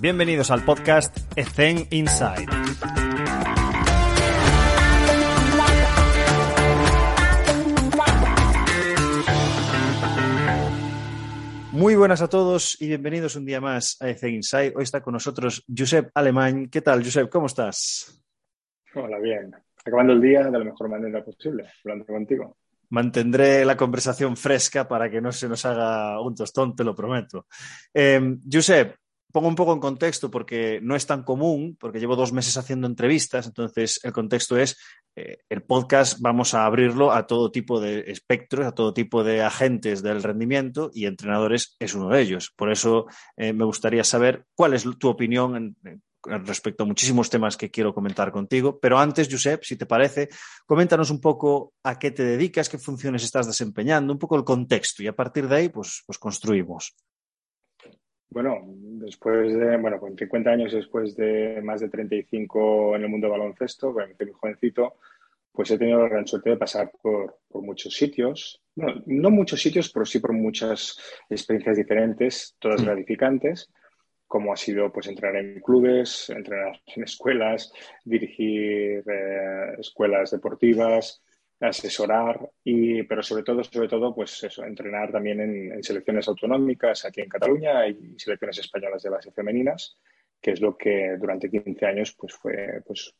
Bienvenidos al podcast Ethen Inside. Muy buenas a todos y bienvenidos un día más a Ethen Inside. Hoy está con nosotros Josep Alemán. ¿Qué tal, Josep? ¿Cómo estás? Hola, bien. Acabando el día de la mejor manera posible, hablando contigo. Mantendré la conversación fresca para que no se nos haga un tostón, te lo prometo. Eh, Josep, pongo un poco en contexto porque no es tan común, porque llevo dos meses haciendo entrevistas, entonces el contexto es, eh, el podcast vamos a abrirlo a todo tipo de espectros, a todo tipo de agentes del rendimiento y entrenadores es uno de ellos. Por eso eh, me gustaría saber cuál es tu opinión en, respecto a muchísimos temas que quiero comentar contigo. Pero antes, Josep, si te parece, coméntanos un poco a qué te dedicas, qué funciones estás desempeñando, un poco el contexto y a partir de ahí, pues, pues construimos. Bueno, después de, bueno, con 50 años después de más de 35 en el mundo del baloncesto, bueno, muy jovencito, pues he tenido la gran suerte de pasar por, por muchos sitios. Bueno, no muchos sitios, pero sí por muchas experiencias diferentes, todas gratificantes, como ha sido pues entrenar en clubes, entrenar en escuelas, dirigir eh, escuelas deportivas, asesorar y pero sobre todo sobre todo pues eso entrenar también en, selecciones autonómicas aquí en Cataluña y selecciones españolas de base femeninas que es lo que durante 15 años pues fue pues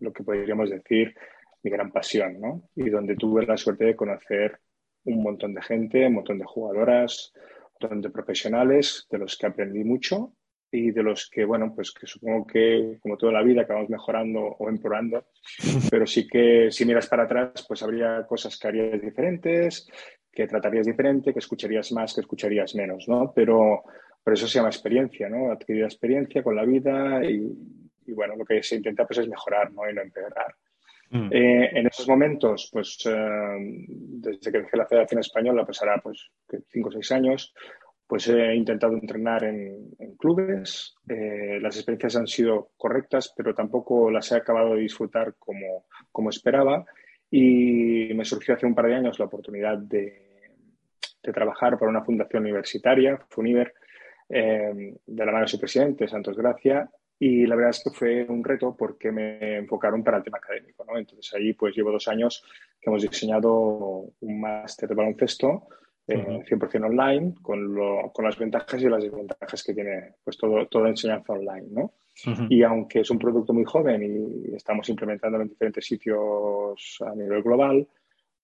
lo que podríamos decir mi gran pasión ¿no? y donde tuve la suerte de conocer un montón de gente un montón de jugadoras un montón de profesionales de los que aprendí mucho y de los que, bueno, pues que supongo que como toda la vida acabamos mejorando o empeorando, pero sí que si miras para atrás, pues habría cosas que harías diferentes, que tratarías diferente, que escucharías más, que escucharías menos, ¿no? Pero, pero eso se llama experiencia, ¿no? Adquirir experiencia con la vida y, y bueno, lo que se intenta pues es mejorar, ¿no? Y no empeorar. Mm. Eh, en esos momentos, pues eh, desde que dejé la Federación Española, pues hará pues cinco o seis años, pues he intentado entrenar en, en clubes. Eh, las experiencias han sido correctas, pero tampoco las he acabado de disfrutar como, como, esperaba. Y me surgió hace un par de años la oportunidad de, de trabajar para una fundación universitaria, FUNIVER, eh, de la mano de su presidente, Santos Gracia. Y la verdad es que fue un reto porque me enfocaron para el tema académico. ¿no? Entonces, allí pues llevo dos años que hemos diseñado un máster de baloncesto eh, 100% online, con, lo, con, las ventajas y las desventajas que tiene pues todo, toda enseñanza online, ¿no? Uh -huh. Y aunque es un producto muy joven y estamos implementándolo en diferentes sitios a nivel global,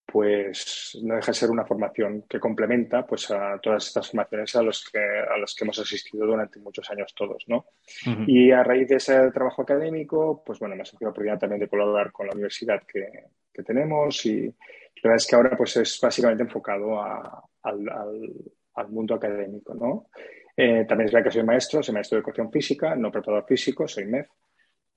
pues no deja de ser una formación que complementa pues a todas estas formaciones a, los que, a las que hemos asistido durante muchos años todos, ¿no? Uh -huh. Y a raíz de ese trabajo académico, pues bueno, me ha surgido la oportunidad también de colaborar con la universidad que, que tenemos y la verdad es que ahora pues es básicamente enfocado a, al, al, al, mundo académico, ¿no? Eh, también es verdad que soy maestro, soy maestro de educación física, no preparador físico, soy MEF,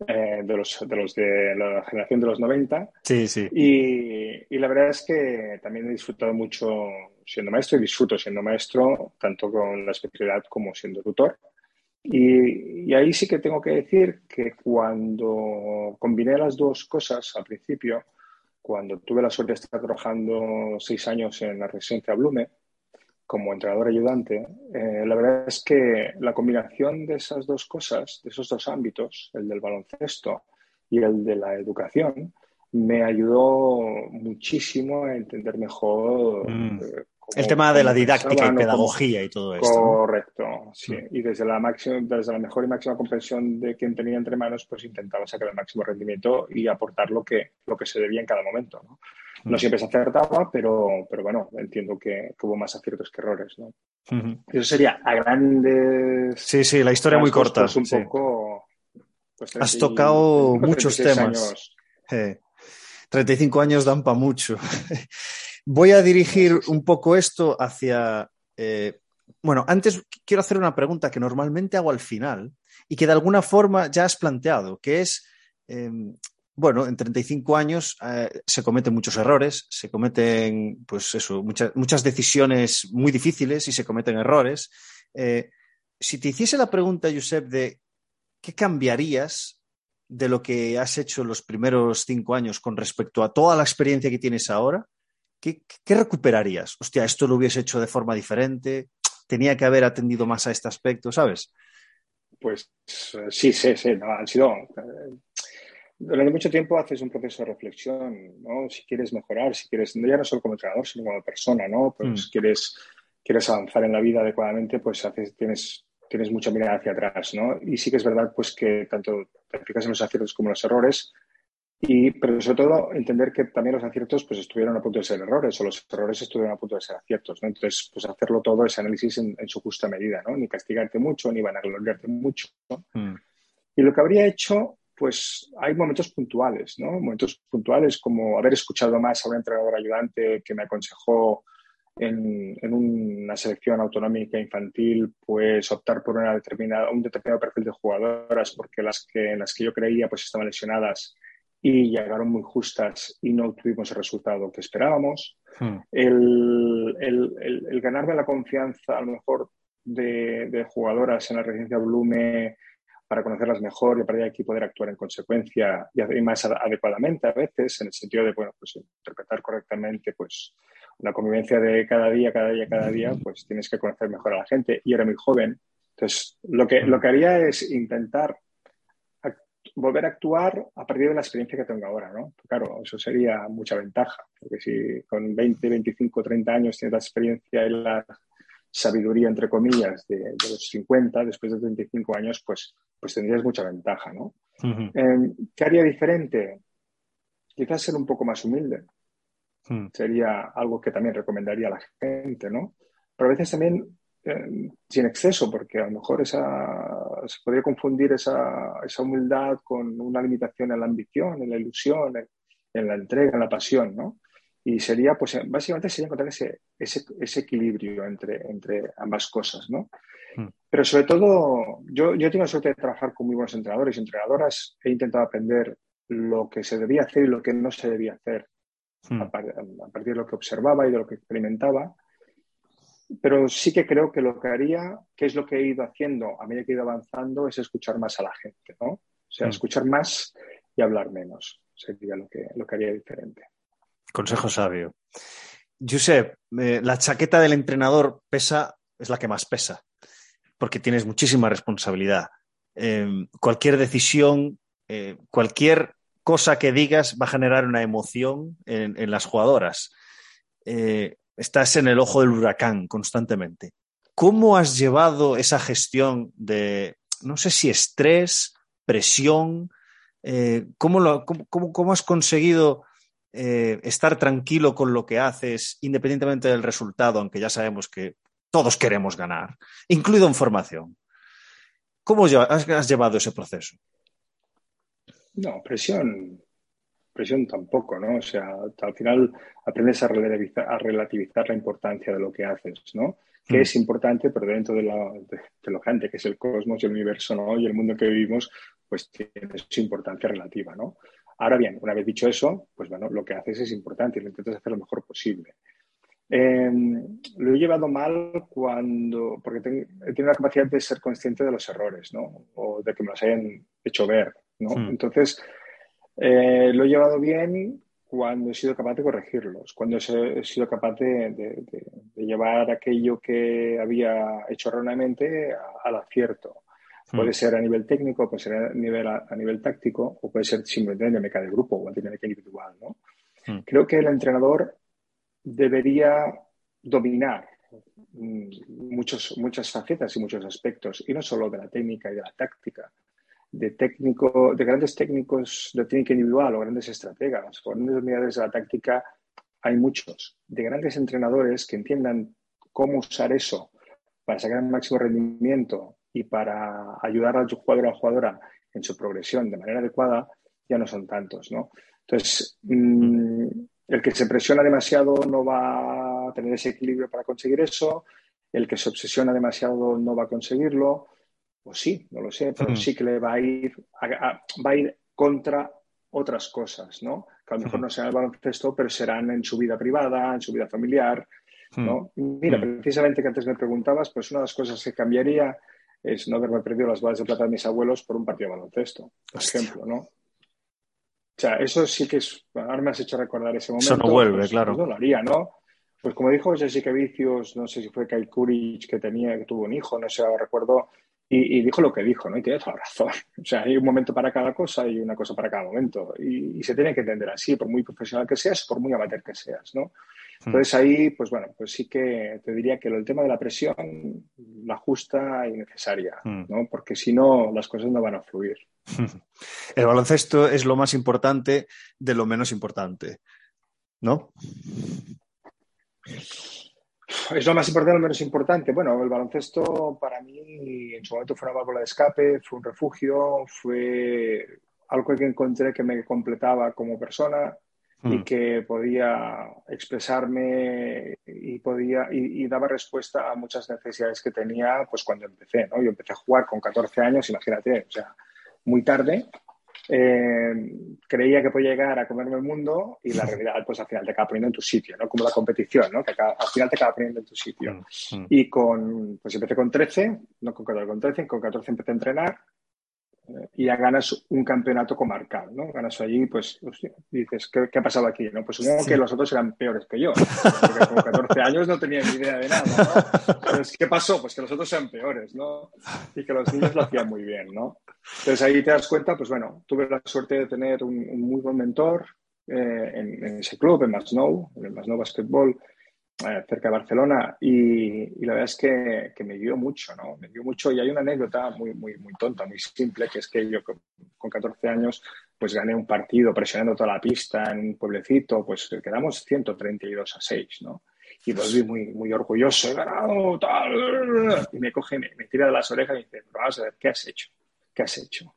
eh, de, los, de los de la generación de los 90. Sí, sí. Y, y, la verdad es que también he disfrutado mucho siendo maestro y disfruto siendo maestro, tanto con la especialidad como siendo tutor. Y, y, ahí sí que tengo que decir que cuando combiné las dos cosas al principio, cuando tuve la suerte de estar trabajando seis años en la residencia Blume como entrenador ayudante, eh, la verdad es que la combinación de esas dos cosas, de esos dos ámbitos, el del baloncesto y el de la educación, me ayudó muchísimo a entender mejor mm. El tema de la didáctica y pedagogía y todo esto. Correcto, ¿no? sí. Mm. Y desde la, máxima, desde la mejor y máxima comprensión de quien tenía entre manos, pues intentaba sacar el máximo rendimiento y aportar lo que, lo que se debía en cada momento. No, mm. no siempre se acertaba, pero, pero bueno, entiendo que, que, hubo más aciertos que errores. ¿no? Mm -hmm. Eso sería a grandes. Sí, sí, la historia muy corta. Pues un sí. poco. Pues, Has tocado muchos temas. Eh, 35 años dan para mucho. Voy a dirigir un poco esto hacia... Eh, bueno, antes quiero hacer una pregunta que normalmente hago al final y que de alguna forma ya has planteado, que es, eh, bueno, en 35 años eh, se cometen muchos errores, se cometen, pues eso, muchas, muchas decisiones muy difíciles y se cometen errores. Eh, si te hiciese la pregunta, Josep, de qué cambiarías de lo que has hecho los primeros cinco años con respecto a toda la experiencia que tienes ahora, ¿Qué, ¿qué, recuperarías? Hostia, esto lo hubiese hecho de forma diferente, tenía que haber atendido más a este aspecto, ¿sabes? pues sí, sí, sí, no, han sido... durante mucho tiempo haces un proceso de reflexión, ¿no? Si quieres mejorar, si quieres, ya no solo como entrenador, sino como persona, ¿no? Pues mm. quieres, quieres avanzar en la vida adecuadamente, pues haces, tienes, tienes mucha mirada hacia atrás, ¿no? Y sí que es verdad, pues que tanto te fijas en los aciertos como en los errores, y, pero sobre todo entender que también los aciertos pues estuvieron a punto de ser errores o los errores estuvieron a punto de ser aciertos, ¿no? Entonces, pues hacerlo todo ese análisis en, su justa medida, ¿no? Ni castigarte mucho, ni vanagloriarte mucho. Mm. Y lo que habría hecho, pues hay momentos puntuales, ¿no? Momentos puntuales como haber escuchado más a un entrenador ayudante que me aconsejó en, en, una selección autonómica infantil, pues optar por una determinada, un determinado perfil de jugadoras porque las que, en las que yo creía pues estaban lesionadas y llegaron muy justas y no tuvimos el resultado que esperábamos. Hmm. El, el, el, ganarme la confianza a lo mejor de, de, jugadoras en la residencia Blume para conocerlas mejor y a partir de aquí poder actuar en consecuencia y más adecuadamente a veces, en el sentido de, bueno, pues interpretar correctamente, pues una convivencia de cada día, cada día, cada día, pues tienes que conocer mejor a la gente y era muy joven. Entonces, lo que, lo que haría es intentar volver a actuar a partir de la experiencia que tengo ahora, ¿no? Claro, eso sería mucha ventaja, porque si con 20, 25, 30 años tienes la experiencia y la sabiduría, entre comillas, de, los 50, después de 35 años, pues, pues tendrías mucha ventaja, ¿no? Em, ¿Qué haría diferente? Quizás ser un poco más humilde. Hmm. Sería algo que también recomendaría a la gente, ¿no? Pero a veces también eh, sin exceso, porque a lo mejor esa, se podría confundir esa, esa, humildad con una limitación en la ambición, en la ilusión, en, la entrega, en la pasión, ¿no? Y sería, pues, básicamente sería encontrar ese, ese, ese equilibrio entre, entre ambas cosas, ¿no? Hmm. Pero sobre todo, yo, yo tengo la suerte de trabajar con muy buenos entrenadores y entrenadoras. He intentado aprender lo que se debía hacer y lo que no se debía hacer hmm. a, partir de lo que observaba y de lo que experimentaba pero sí que creo que lo que haría, que es lo que he ido haciendo a medida que he ido avanzando, es escuchar más a la gente, ¿no? O sea, mm. escuchar más y hablar menos. Sería lo que, lo que haría diferente. Consejo sabio. Josep, eh, la chaqueta del entrenador pesa, es la que más pesa, porque tienes muchísima responsabilidad. Em, cualquier decisión, eh, cualquier cosa que digas va a generar una emoción en, en las jugadoras. Eh, estás en el ojo del huracán constantemente. ¿Cómo has llevado esa gestión de, no sé si estrés, presión? Eh, ¿cómo, cómo, has conseguido eh, estar tranquilo con lo que haces, independientemente del resultado, aunque ya sabemos que todos queremos ganar, incluido en formación? ¿Cómo has llevado ese proceso? No, presión presión tampoco, ¿no? O sea, al final aprendes a relativizar, a relativizar la importancia de lo que haces, ¿no? Que mm. es importante, pero dentro de, la, de, lo grande que es el cosmos y el universo, ¿no? Y el mundo que vivimos, pues tiene su importancia relativa, ¿no? Ahora bien, una vez dicho eso, pues bueno, lo que haces es importante y lo intentas hacer lo mejor posible. Em, lo he llevado mal cuando, porque tengo, he tenido la capacidad de ser consciente de los errores, ¿no? O de que me los hayan hecho ver, ¿no? Mm. Entonces, eh, lo he llevado bien cuando he sido capaz de corregirlos, cuando he sido capaz de, llevar aquello que había hecho erróneamente al acierto. Puede hmm. ser a nivel técnico, puede ser a nivel, a, nivel táctico o puede ser simplemente en dinámica de grupo o en dinámica individual. ¿no? Hmm. Creo que el entrenador debería dominar mm, muchos, muchas facetas y muchos aspectos, y no solo de la técnica y de la táctica, de técnico, de grandes técnicos de técnica individual o grandes estrategas o grandes unidades de la táctica, hay muchos. De grandes entrenadores que entiendan cómo usar eso para sacar el máximo rendimiento y para ayudar al jugador o a la jugadora en su progresión de manera adecuada, ya no son tantos, ¿no? Entonces, mm, el que se presiona demasiado no va a tener ese equilibrio para conseguir eso, el que se obsesiona demasiado no va a conseguirlo, pues sí, no lo sé, pero mm. sí que le va a ir, va a ir contra otras cosas, ¿no? Que a lo mejor no serán el baloncesto, pero serán en su vida privada, en su vida familiar, ¿no? Mm. Mira, mm. precisamente que antes me preguntabas, pues una de las cosas que cambiaría es no haberme perdido las balas de plata de mis abuelos por un partido de baloncesto, por ejemplo, ¿no? O sea, eso sí que es. Ahora me has hecho recordar ese momento. Eso no vuelve, pues, claro. Pues no lo haría, ¿no? Pues como dijo Jessica Vicios, no sé si fue Kai Courage que tenía, que tuvo un hijo, no sé, recuerdo, y, dijo lo que dijo, ¿no? Y tiene toda razón. O sea, hay un momento para cada cosa y una cosa para cada momento. Y, se tiene que entender así, por muy profesional que seas, por muy amateur que seas, ¿no? Entonces ahí, pues bueno, pues sí que te diría que el tema de la presión, la justa y necesaria, hmm. ¿no? Porque si no, las cosas no van a fluir. El baloncesto es lo más importante de lo menos importante, ¿no? Es lo más importante, lo menos importante. Bueno, el baloncesto para mí en su momento fue una válvula de escape, fue un refugio, fue algo que encontré que me completaba como persona y hmm. que podía expresarme y podía y, daba respuesta a muchas necesidades que tenía pues cuando empecé, ¿no? Yo empecé a jugar con 14 años, imagínate, o sea, muy tarde eh, creía que podía llegar a comerme el mundo y la realidad, pues al final te acaba poniendo en tu sitio, ¿no? Como la competición, ¿no? Que al final te acaba poniendo en tu sitio. Mm, mm. Y con, pues empecé con 13, no con 14, con 13, con 14 empecé a entrenar y ya ganas un campeonato comarcal, ¿no? Ganas allí, pues, dices, ¿qué, ha pasado aquí? ¿no? Pues supongo que los otros eran peores que yo, porque con 14 años no tenía ni idea de nada, ¿no? Entonces, ¿qué pasó? Pues que los otros eran peores, ¿no? Y que los niños lo hacían muy bien, ¿no? Entonces ahí te das cuenta, pues bueno, tuve la suerte de tener un, muy buen mentor eh, en, en, ese club, en Masnou, en el Masnou Basketball, eh, cerca de Barcelona y, la verdad es que, que, me dio mucho, ¿no? Me dio mucho y hay una anécdota muy, muy, muy tonta, muy simple, que es que yo con, 14 años pues gané un partido presionando toda la pista en un pueblecito, pues quedamos 132 a 6, ¿no? Y volví muy, muy orgulloso, he ganado, tal, y me coge, me, me tira de las orejas y dice, vamos a ver, ¿qué has hecho? ¿Qué has hecho?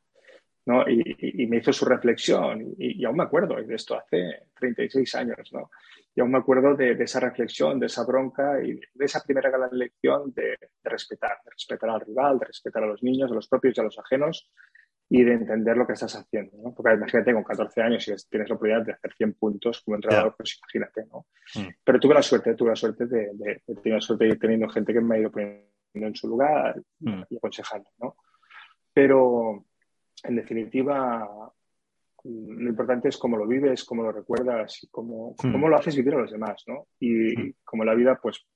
¿no? Y, y, me hizo su reflexión y, y, aún me acuerdo de esto hace 36 años, ¿no? Y aún me acuerdo de, esa reflexión, de esa bronca y de esa primera gran lección de, respetar, de respetar al rival, de respetar a los niños, a los propios y a los ajenos y de entender lo que estás haciendo, ¿no? Porque imagínate, con 14 años, si tienes la oportunidad de hacer 100 puntos como entrenador, pues imagínate, ¿no? Mm. Pero tuve la suerte, tuve la suerte de, de, de, la suerte de ir teniendo gente que me ha ido poniendo en su lugar mm. y aconsejando, ¿no? Pero, en definitiva, lo importante es cómo lo vives, cómo lo recuerdas y cómo, hmm. cómo lo haces vivir a los demás, ¿no? Y hmm. como la vida, pues,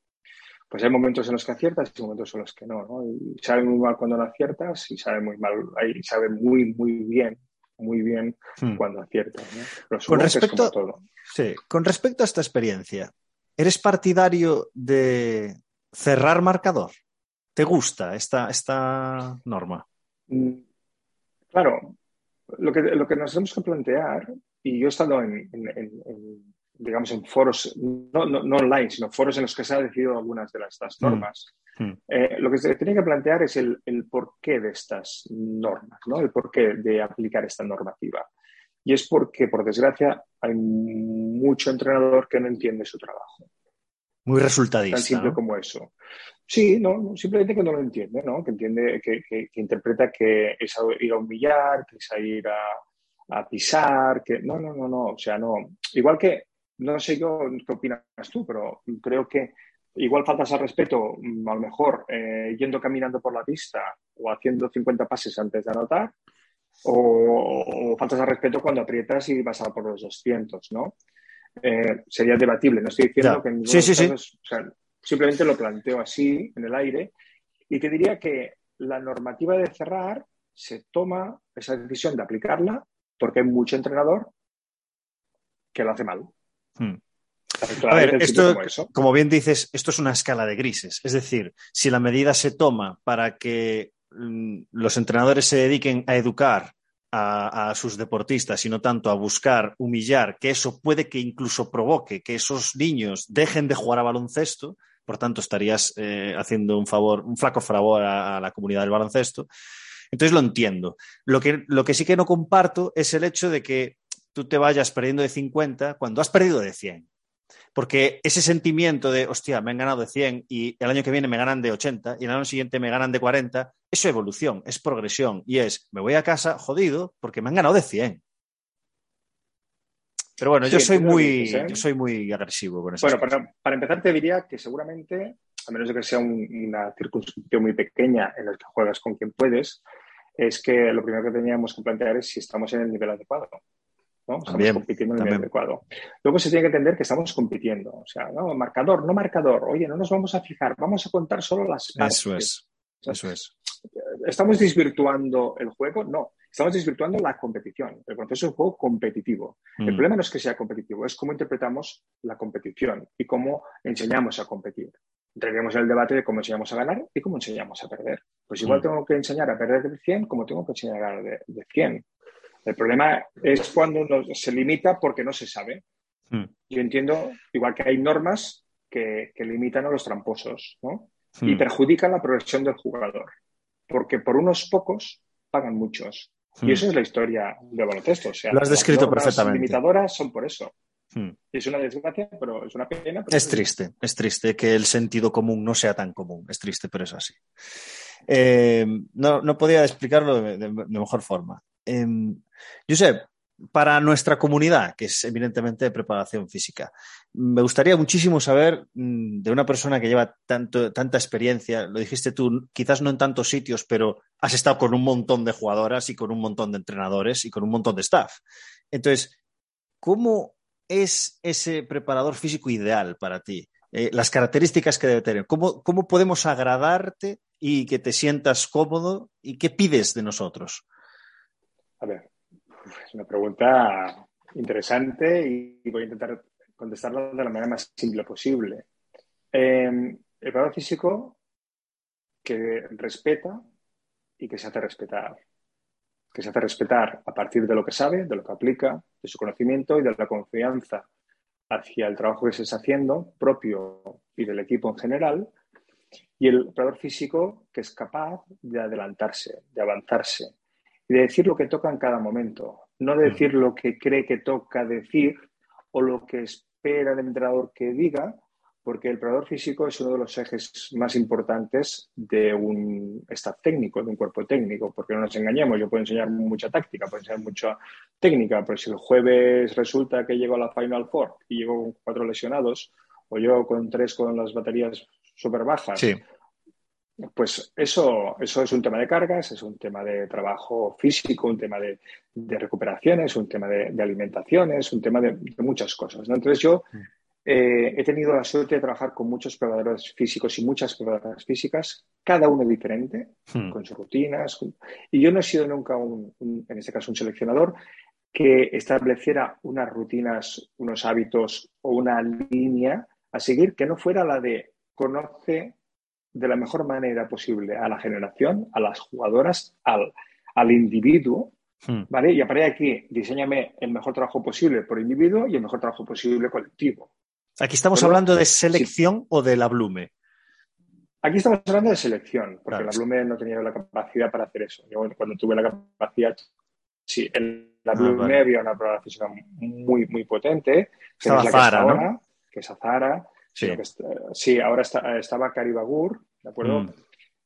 pues hay momentos en los que aciertas y momentos en los que no, ¿no? Y sabe muy mal cuando no aciertas y sabe muy mal, y sabe muy, muy bien, muy bien hmm. cuando aciertas, ¿no? con respecto, todo. Sí, con respecto a esta experiencia, ¿eres partidario de cerrar marcador? ¿Te gusta esta, esta norma? Mm, claro, lo que, lo que nos tenemos que plantear, y yo he estado en, digamos, en foros, no, no, online, sino foros en los que se han decidido algunas de estas mm. normas, mm. Eh, lo que se tiene que plantear es el, el porqué de estas normas, ¿no? el porqué de aplicar esta normativa. Y es porque, por desgracia, hay mucho entrenador que no entiende su trabajo. Muy resultadista. Tan simple como eso. Sí, no, simplemente que no lo entiende, ¿no? Que entiende, que, que, interpreta que es ir a humillar, que es a ir a, a, pisar, que no, no, no, no, o sea, no. Igual que, no sé yo qué opinas tú, pero creo que igual faltas al respeto, mm, a lo mejor eh, yendo caminando por la pista o haciendo 50 pases antes de anotar, o, faltas al respeto cuando aprietas y vas a por los 200, ¿no? Eh, sería debatible, no estoy diciendo que en sí, sí, sí. O sea, Simplemente lo planteo así, en el aire, y te diría que la normativa de cerrar se toma esa decisión de aplicarla porque hay mucho entrenador que lo hace mal. Hmm. A ver, esto, como, bien dices, esto es una escala de grises. Es decir, si la medida se toma para que mm, los entrenadores se dediquen a educar a, a, sus deportistas y no tanto a buscar humillar, que eso puede que incluso provoque que esos niños dejen de jugar a baloncesto, por tanto estarías eh, haciendo un favor, un flaco favor a, a, la comunidad del baloncesto. Entonces lo entiendo. Lo que, lo que sí que no comparto es el hecho de que tú te vayas perdiendo de 50 cuando has perdido de 100. Porque ese sentimiento de, hostia, me han ganado de 100 y el año que viene me ganan de 80 y el año siguiente me ganan de 40, eso es evolución, es progresión y es, me voy a casa jodido porque me han ganado de 100. Pero bueno, yo, soy muy, ¿eh? yo soy muy agresivo con eso. Bueno, para, para, empezar te diría que seguramente, a menos de que sea un, una circunscripción muy pequeña en la que juegas con quien puedes, es que lo primero que teníamos que plantear es si estamos en el nivel adecuado. ¿no? Estamos también, compitiendo en el nivel adecuado. Luego se tiene que entender que estamos compitiendo. O sea, no, marcador, no marcador. Oye, no nos vamos a fijar, vamos a contar solo las partes. Eso es. eso es. ¿Estamos desvirtuando el juego? No, estamos desvirtuando la competición. El proceso es un juego competitivo. El mm. problema no es que sea competitivo, es cómo interpretamos la competición y cómo enseñamos a competir. Entraremos en el debate de cómo enseñamos a ganar y cómo enseñamos a perder. Pues igual mm. tengo que enseñar a perder de 100 como tengo que enseñar a ganar de, 100. El problema es cuando se limita porque no se sabe. Mm. Yo entiendo, igual que hay normas que, limitan a los tramposos y perjudican la progresión del jugador porque por unos pocos pagan muchos. Y hmm. eso es la historia de baloncesto. O sea, Lo has descrito las perfectamente. limitadoras son por eso. Hmm. Es una desgracia, pero es una pena. es triste, es triste que el sentido común no sea tan común. Es triste, pero es así. Eh, no, no, podía explicarlo de, mejor forma. Eh, Josep, para nuestra comunidad, que es evidentemente de preparación física. Me gustaría muchísimo saber mm, de una persona que lleva tanto, tanta experiencia, lo dijiste tú, quizás no en tantos sitios, pero has estado con un montón de jugadoras y con un montón de entrenadores y con un montón de staff. Entonces, ¿cómo es ese preparador físico ideal para ti? Eh, las características que debe tener. ¿Cómo, ¿Cómo podemos agradarte y que te sientas cómodo y qué pides de nosotros? A ver, es una pregunta interesante y voy a intentar contestarla de la manera más simple posible. Em, el preparador físico que respeta y que se hace respetar. Que se hace respetar a partir de lo que sabe, de lo que aplica, de su conocimiento y de la confianza hacia el trabajo que se está haciendo, propio y del equipo en general. Y el preparador físico que es capaz de adelantarse, de avanzarse, y de decir lo que toca en cada momento, no de decir lo que cree que toca decir o lo que espera el entrenador que diga, porque el preparador físico es uno de los ejes más importantes de un staff técnico, de un cuerpo técnico, porque no nos engañemos, yo puedo enseñar mucha táctica, puedo enseñar mucha técnica, pero si el jueves resulta que llego a la Final Four y llego con cuatro lesionados, o yo con tres con las baterías súper bajas, sí. Pues eso, eso es un tema de cargas, es un tema de trabajo físico, un tema de, recuperaciones, un tema de, alimentaciones, un tema de, muchas cosas. Entonces yo eh, he tenido la suerte de trabajar con muchos preparadores físicos y muchas preparadoras físicas, cada uno diferente, con sus rutinas. Y yo no he sido nunca, un, en este caso, un seleccionador que estableciera unas rutinas, unos hábitos o una línea a seguir que no fuera la de conoce de la mejor manera posible a la generación, a las jugadoras, al, al individuo, hmm. ¿vale? Y a partir de aquí, diseñame el mejor trabajo posible por individuo y el mejor trabajo posible colectivo. ¿Aquí estamos hablando de selección o de la Blume? Aquí estamos hablando de selección, porque la Blume no tenía la capacidad para hacer eso. Yo cuando tuve la capacidad, sí, en la ah, Blume había una prueba física muy, muy potente. Que es Zara, ¿no? Que es Zara. Sí, ahora estaba Caribagur, ¿de acuerdo? Mm.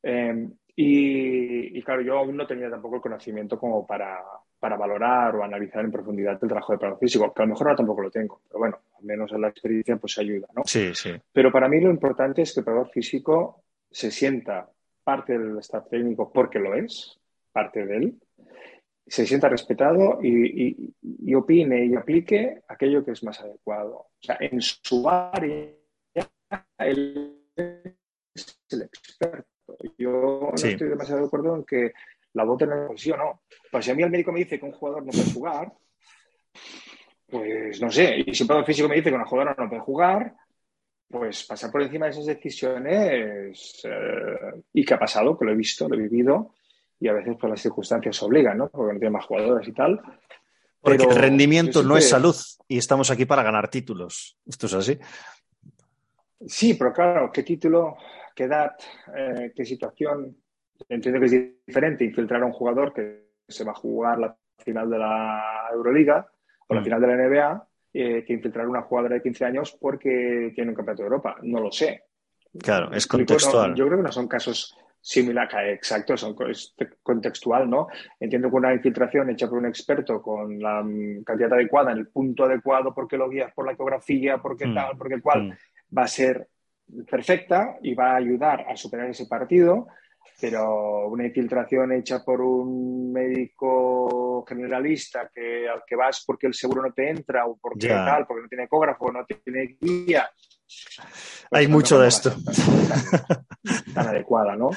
Em, y, claro, yo aún no tenía tampoco el conocimiento como para, valorar o analizar en profundidad el trabajo de preparador físico, que a lo mejor ahora tampoco lo tengo, pero bueno, al menos en la experiencia pues ayuda, ¿no? Sí, sí. Pero para mí lo importante es que el preparador físico se sienta parte del staff técnico porque lo es, parte de él, se sienta respetado y, y opine y aplique aquello que es más adecuado. O sea, en su área él es el experto. Yo no estoy demasiado de acuerdo en que la voz en la sí o no. Pues si a mí el médico me dice que un jugador no puede jugar, pues no sé. Y si un físico me dice que una jugadora no puede jugar, pues pasar por encima de esas decisiones eh, y qué ha pasado, que lo he visto, lo he vivido y a veces pues, las circunstancias obligan, ¿no? Porque no tiene más jugadores y tal. Porque el rendimiento no es salud y estamos aquí para ganar títulos. Esto es así. Sí, pero claro, ¿qué título, qué edad, eh, qué situación? Entiendo que es diferente infiltrar a un jugador que se va a jugar la final de la Euroliga o la mm. final de la NBA eh, que infiltrar a una jugadora de 15 años porque tiene un campeonato de Europa. No lo sé. Claro, es contextual. yo creo que no son casos similares, exacto, son contextual, ¿no? Entiendo que una infiltración hecha por un experto con la mm, cantidad adecuada, en el punto adecuado, porque lo guías por la ecografía, porque mm. tal, porque cual, va a ser perfecta y va a ayudar a superar ese partido, pero una infiltración hecha por un médico generalista que al que vas porque el seguro no te entra o porque tal, porque no tiene ecógrafo, no tiene guía. Hay pues mucho de esto. Tan, adecuada, ¿no?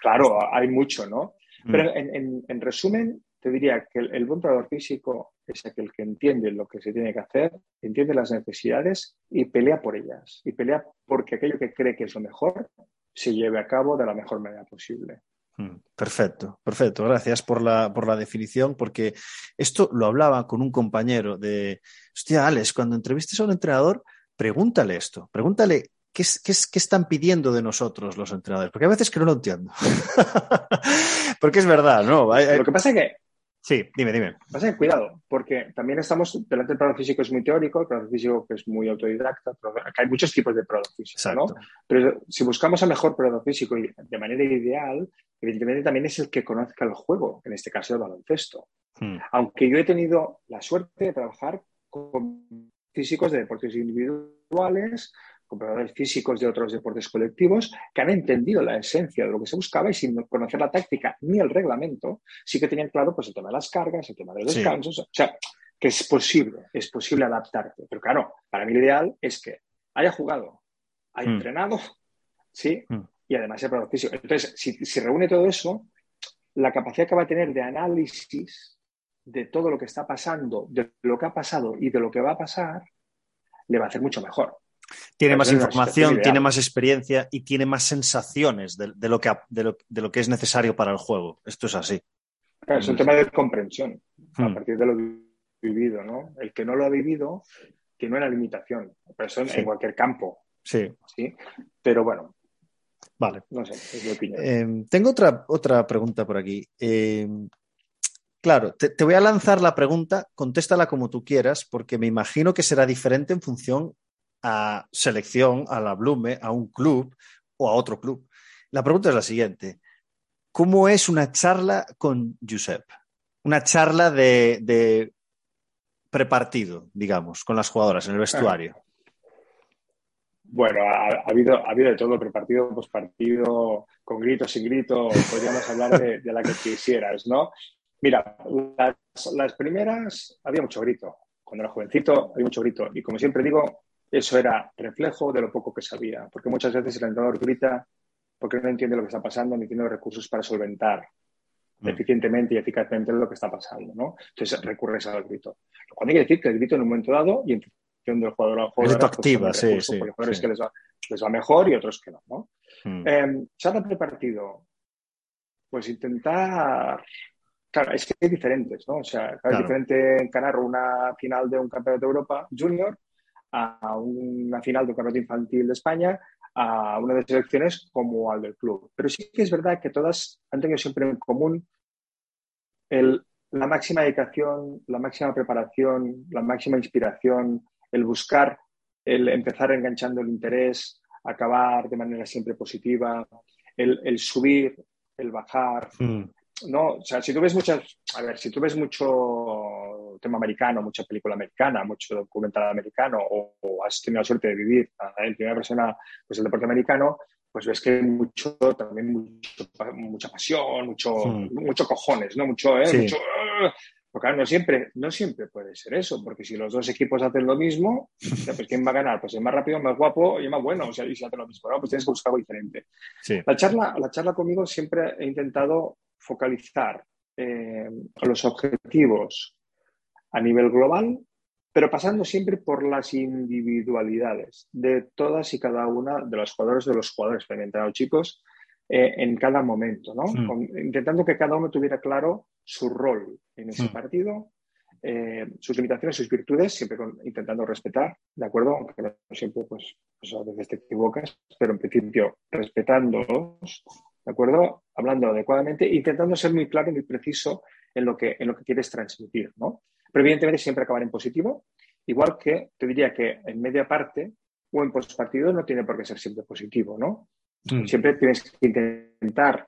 claro, hay mucho, ¿no? Mm. Pero en, resumen, te diría que el, buen probador físico es aquel que entiende lo que se tiene que hacer, entiende las necesidades y pelea por ellas. Y pelea porque aquello que cree que es lo mejor se lleve a cabo de la mejor manera posible. Mm, perfecto, perfecto. Gracias por la, por la definición, porque esto lo hablaba con un compañero de, hostia, Alex, cuando entrevistes a un entrenador, pregúntale esto, pregúntale ¿Qué, están pidiendo de nosotros los entrenadores? Porque a veces que no lo entiendo. porque es verdad, ¿no? Lo que pasa es que. Sí, dime, dime. Pasa cuidado, porque también estamos delante del programa físico es muy teórico, el programa físico que es muy autodidacta, hay muchos tipos de programa físico, ¿no? Pero si buscamos al mejor programa físico de manera ideal, evidentemente también es el que conozca el juego, en este caso el baloncesto. Hmm. Aunque yo he tenido la suerte de trabajar con físicos de deportes individuales, compradores físicos de otros deportes colectivos que han entendido la esencia de lo que se buscaba y sin conocer la táctica ni el reglamento, sí que tenían claro pues el tema de las cargas, el tema de los descansos, o sea, que es posible, es posible adaptarte. Pero claro, para mí lo ideal es que haya jugado, haya mm. entrenado, ¿sí? Mm. Y además sea producto físico. Entonces, si, si reúne todo eso, la capacidad que va a tener de análisis de todo lo que está pasando, de lo que ha pasado y de lo que va a pasar, le va a hacer mucho mejor. Tiene más información, tiene más experiencia y tiene más sensaciones de, lo que, de, lo, que, es necesario para el juego. Esto es así. es un tema de comprensión a hmm. partir de lo vivido, ¿no? El que no lo ha vivido tiene una limitación, pero eso en cualquier campo. Sí. sí. Pero bueno. Vale. No sé, es mi opinión. Em, tengo otra, otra pregunta por aquí. Em, claro, te, te, voy a lanzar la pregunta, contéstala como tú quieras, porque me imagino que será diferente en función a selección, a la Blume, a un club o a otro club. La pregunta es la siguiente. ¿Cómo es una charla con Josep? Una charla de, prepartido, digamos, con las jugadoras en el vestuario. Bueno, ha, habido, ha habido de todo, prepartido, pospartido, con gritos, sin gritos, podríamos hablar de, la que quisieras, ¿no? Mira, las, las, primeras había mucho grito. Cuando era jovencito había mucho grito. Y como siempre digo, eso era reflejo de lo poco que sabía, porque muchas veces el entrenador grita porque no entiende lo que está pasando ni tiene los recursos para solventar mm. eficientemente y eficazmente lo que está pasando, ¿no? Entonces recurres al grito. Cuando hay que decir que el grito en un momento dado y en función del jugador al jugador... Pues, activa, sí, sí. Porque jugadores que les va, les va, mejor y otros que no, ¿no? Mm. Eh, charla prepartido. Pues intentar... Claro, es que hay diferentes, ¿no? O sea, es diferente encarar una final de un campeonato de Europa junior a una final de un campeonato infantil de España, a una de las selecciones como al del club. Pero sí que es verdad que todas han tenido siempre en común el, la máxima dedicación, la máxima preparación, la máxima inspiración, el buscar, el empezar enganchando el interés, acabar de manera siempre positiva, el, el subir, el bajar. Mm. No, o sea, si tú ves muchas, a ver, si tú ves mucho tema americano, mucha película americana, mucho documental americano, o, has tenido la suerte de vivir en primera persona pues, el deporte americano, pues ves que hay mucho, también mucho, mucha pasión, mucho, mucho cojones, ¿no? Mucho, ¿eh? Mucho, ¡ah! porque no siempre, no siempre puede ser eso, porque si los dos equipos hacen lo mismo, pues ¿quién va a ganar? Pues el más rápido, más guapo y más bueno, o sea, y si hacen lo mismo, pues tienes que buscar algo diferente. La, charla, la charla conmigo siempre he intentado focalizar eh, los objetivos a nivel global, pero pasando siempre por las individualidades de todas y cada una de los jugadores, de los jugadores experimentados chicos, eh, en cada momento, ¿no? Mm. intentando que cada uno tuviera claro su rol en ese mm. partido, eh, sus limitaciones, sus virtudes, siempre intentando respetar, ¿de acuerdo? Aunque no siempre, pues, pues, a veces te equivocas, pero en principio respetándolos, ¿de acuerdo? Hablando adecuadamente, intentando ser muy claro y muy preciso en lo que, en lo que quieres transmitir, ¿no? Pero evidentemente siempre acabar en positivo, igual que te diría que en media parte o en postpartido no tiene por qué ser siempre positivo, ¿no? Mm. Siempre tienes que intentar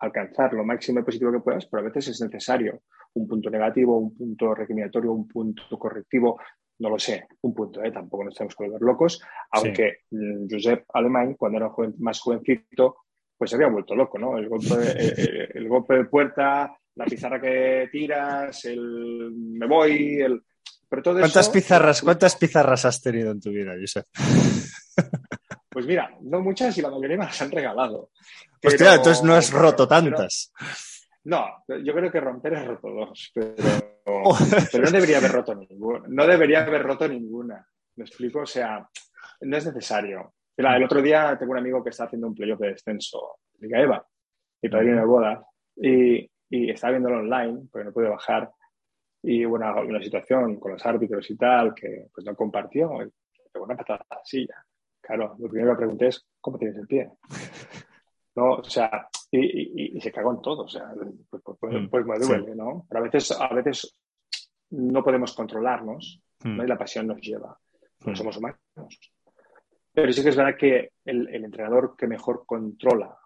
alcanzar lo máximo de positivo que puedas, pero a veces es necesario un punto negativo, un punto recriminatorio, un punto correctivo, no lo sé, un punto, ¿eh? tampoco nos tenemos que volver locos, aunque mm, Josep Alemán, cuando era más jovencito, pues se había vuelto loco, ¿no? El golpe, el golpe de puerta, la pizarra que tiras, el me voy, el... Pero todo ¿Cuántas pizarras, cuántas pizarras has tenido en tu vida, Josep? Pues mira, no muchas y la mayoría me las han regalado. Pues claro, entonces no has roto tantas. no, yo creo que romper es roto dos, pero, oh. pero, no debería haber roto ninguna. No debería haber roto ninguna. ¿Me explico? O sea, no es necesario. el otro día tengo un amigo que está haciendo un playoff de descenso, Liga Eva, y padrino de boda, y, y está viéndolo online, porque no puede bajar. Y bueno, una situación con los árbitros y tal, que pues no compartió, y una patada a la silla. Claro, lo primero que pregunté es, ¿cómo tienes el pie? ¿No? O sea, y, y, se cagó en todo, o sea, pues, pues, pues, mm, pues me duele, ¿no? Pero a veces, a veces no podemos controlarnos, ¿no? Y mm. la pasión nos lleva, no mm. somos humanos. Pero sí que es verdad que el, el entrenador que mejor controla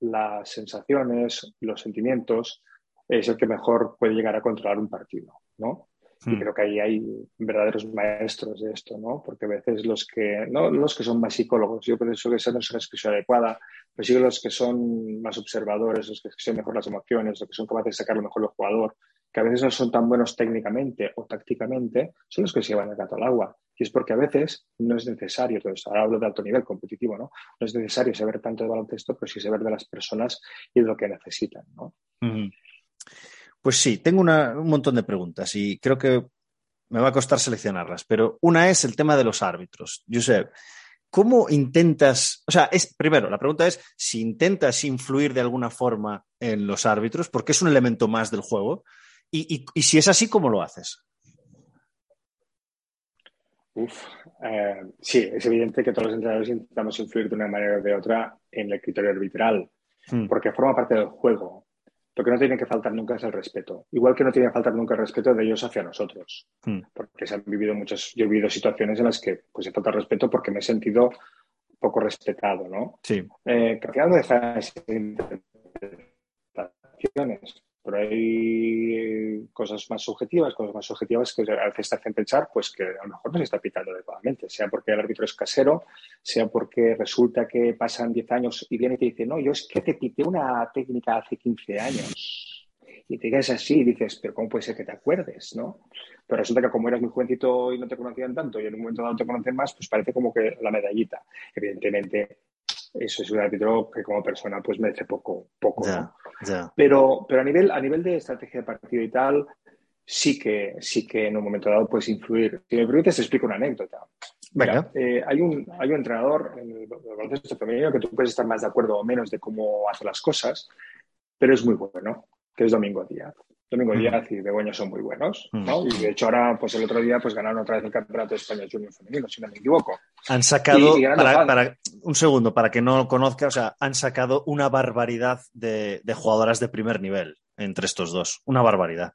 las sensaciones, los sentimientos, es el que mejor puede llegar a controlar un partido, ¿no? Y hmm. creo que ahí hay verdaderos maestros de esto, ¿no? Porque a veces los que, no los que son más psicólogos, yo pienso que esa no es una expresión adecuada, pero sí los que son más observadores, los que son mejor las emociones, los que son capaces de sacar lo mejor del jugador, que a veces no son tan buenos técnicamente o tácticamente, son los que se llevan el gato al agua. Y es porque a veces no es necesario esto. Ahora hablo de alto nivel competitivo, ¿no? No es necesario saber tanto de baloncesto, pero sí saber de las personas y de lo que necesitan, ¿no? Pues sí, tengo un montón de preguntas y creo que me va a costar seleccionarlas, pero una es el tema de los árbitros. Josep, ¿cómo intentas, o sea, es, primero, la pregunta es si intentas influir de alguna forma en los árbitros, porque es un elemento más del juego, y, si es así, ¿cómo lo haces? Uf, eh, sí, es evidente que todos los entrenadores intentamos influir de una manera o de otra en el criterio arbitral, hmm. porque forma parte del juego. Lo que no tiene que faltar nunca es el respeto. Igual que no tiene que faltar nunca el respeto de ellos hacia nosotros. Hmm. Porque se han vivido muchas, yo he vivido situaciones en las que pues he falta el respeto porque me he sentido poco respetado, ¿no? Sí. Eh, que al final no deja de ser interpretaciones pero hay cosas más subjetivas, cosas más subjetivas que a veces te hacen pensar pues que a lo mejor no se está pitando adecuadamente, sea porque el árbitro es casero, sea porque resulta que pasan 10 años y viene y te dice, no, yo es que te pité una técnica hace 15 años. Y te quedas así y dices, pero ¿cómo puede ser que te acuerdes? ¿no? Pero resulta que como eras muy jovencito y no te conocían tanto y en un momento dado te conocen más, pues parece como que la medallita. Evidentemente, eso es un árbitro que como persona pues merece poco, poco. Pero, pero a nivel, a nivel de estrategia de partido y tal, sí que, sí que en un momento dado puedes influir. Si me permites, te explico una anécdota. Eh, hay, un, hay un entrenador en el baloncesto femenino que tú puedes estar más de acuerdo o menos de cómo hace las cosas, pero es muy bueno, que es Domingo Díaz. Domingo. Díaz y Begoña son muy buenos. ¿no? Y de hecho ahora, pues el otro día, pues ganaron otra vez el Campeonato de España Junior Femenino, si no me equivoco. Han sacado, para, un segundo, para que no lo conozca, o sea, han sacado una barbaridad de, de jugadoras de primer nivel entre estos dos. Una barbaridad.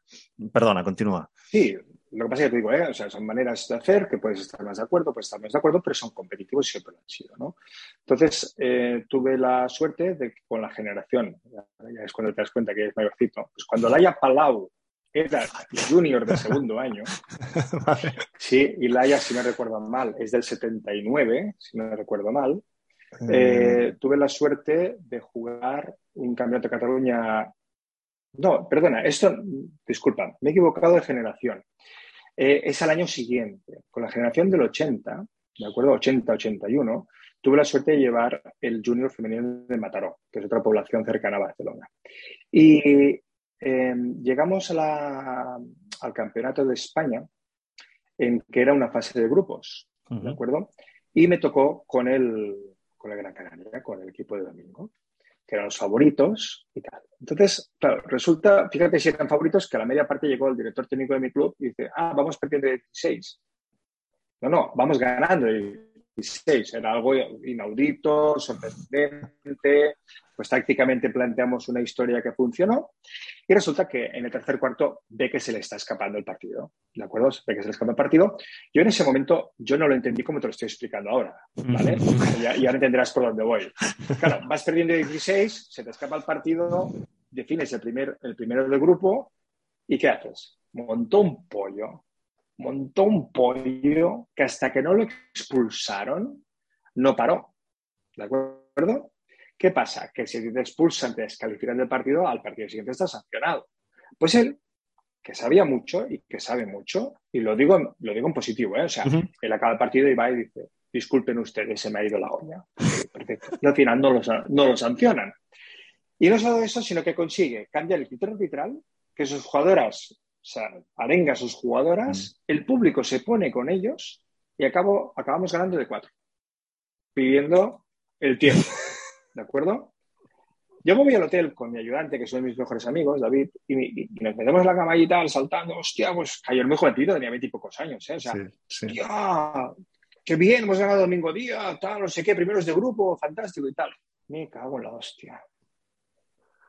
Perdona, continúa. Sí, lo que pasa es que te digo, ¿eh? o sea, son maneras de hacer que puedes estar más de acuerdo, puedes estar menos de acuerdo, pero son competitivos y siempre lo han sido, ¿no? Entonces, eh, tuve la suerte de que con la generación, ya es cuando te das cuenta que es mayorcito, pues cuando Laia Palau era junior de segundo año, sí, y Laia, si no recuerdo mal, es del 79, si no recuerdo mal, eh, mm. tuve la suerte de jugar un campeonato de Cataluña no, perdona, esto, disculpa, me he equivocado de generación. Eh, es al año siguiente. Con la generación del 80, ¿de acuerdo? 80-81, tuve la suerte de llevar el Junior Femenino de Mataró, que es otra población cercana a Barcelona. Y em, llegamos al Campeonato de España, en que era una fase de grupos, ¿de acuerdo? Y me tocó con el, con la Gran Canaria, con el equipo de Domingo que eran los favoritos y tal. Entonces, claro, resulta, fíjate si eran favoritos, que a la media parte llegó el director técnico de mi club y dice, ah, vamos perdiendo 16. No, no, vamos ganando 16. Era algo inaudito, sorprendente. Pues tácticamente planteamos una historia que funcionó y resulta que en el tercer cuarto ve que se le está escapando el partido. ¿De acuerdo? Ve que se le escapa el partido. Yo en ese momento yo no lo entendí como te lo estoy explicando ahora. ¿Vale? ya, ya entenderás por dónde voy. Claro, vas perdiendo 16, se te escapa el partido, defines el, primer, el primero del grupo y ¿qué haces? Montó un pollo montó un pollo que hasta que no lo expulsaron, no paró. ¿De acuerdo? ¿Qué pasa? Que si te expulsan, te descalifican del partido, al partido siguiente estás sancionado. Pues él, que sabía mucho y que sabe mucho, y lo digo, lo digo en positivo, ¿eh? o sea, él acaba el partido y va y dice, disculpen ustedes, se me ha ido la olla. Perfecto. Y al final no lo, no lo sancionan. Y no solo eso, sino que consigue cambiar el criterio arbitral, que sus jugadoras, o sea, arenga a sus jugadoras, mm. el público se pone con ellos y acabo, acabamos ganando de cuatro, pidiendo el tiempo. ¿De acuerdo? Yo me voy al hotel con mi ayudante, que son mis mejores amigos, David, y, nos metemos en la cama y tal, saltando. Hostia, pues cayó el mejor partido, tenía veinte y pocos años, ¿eh? O sea, sí, qué bien, hemos ganado domingo día, tal, no sé qué, primeros de grupo, fantástico y tal. Me cago en la hostia.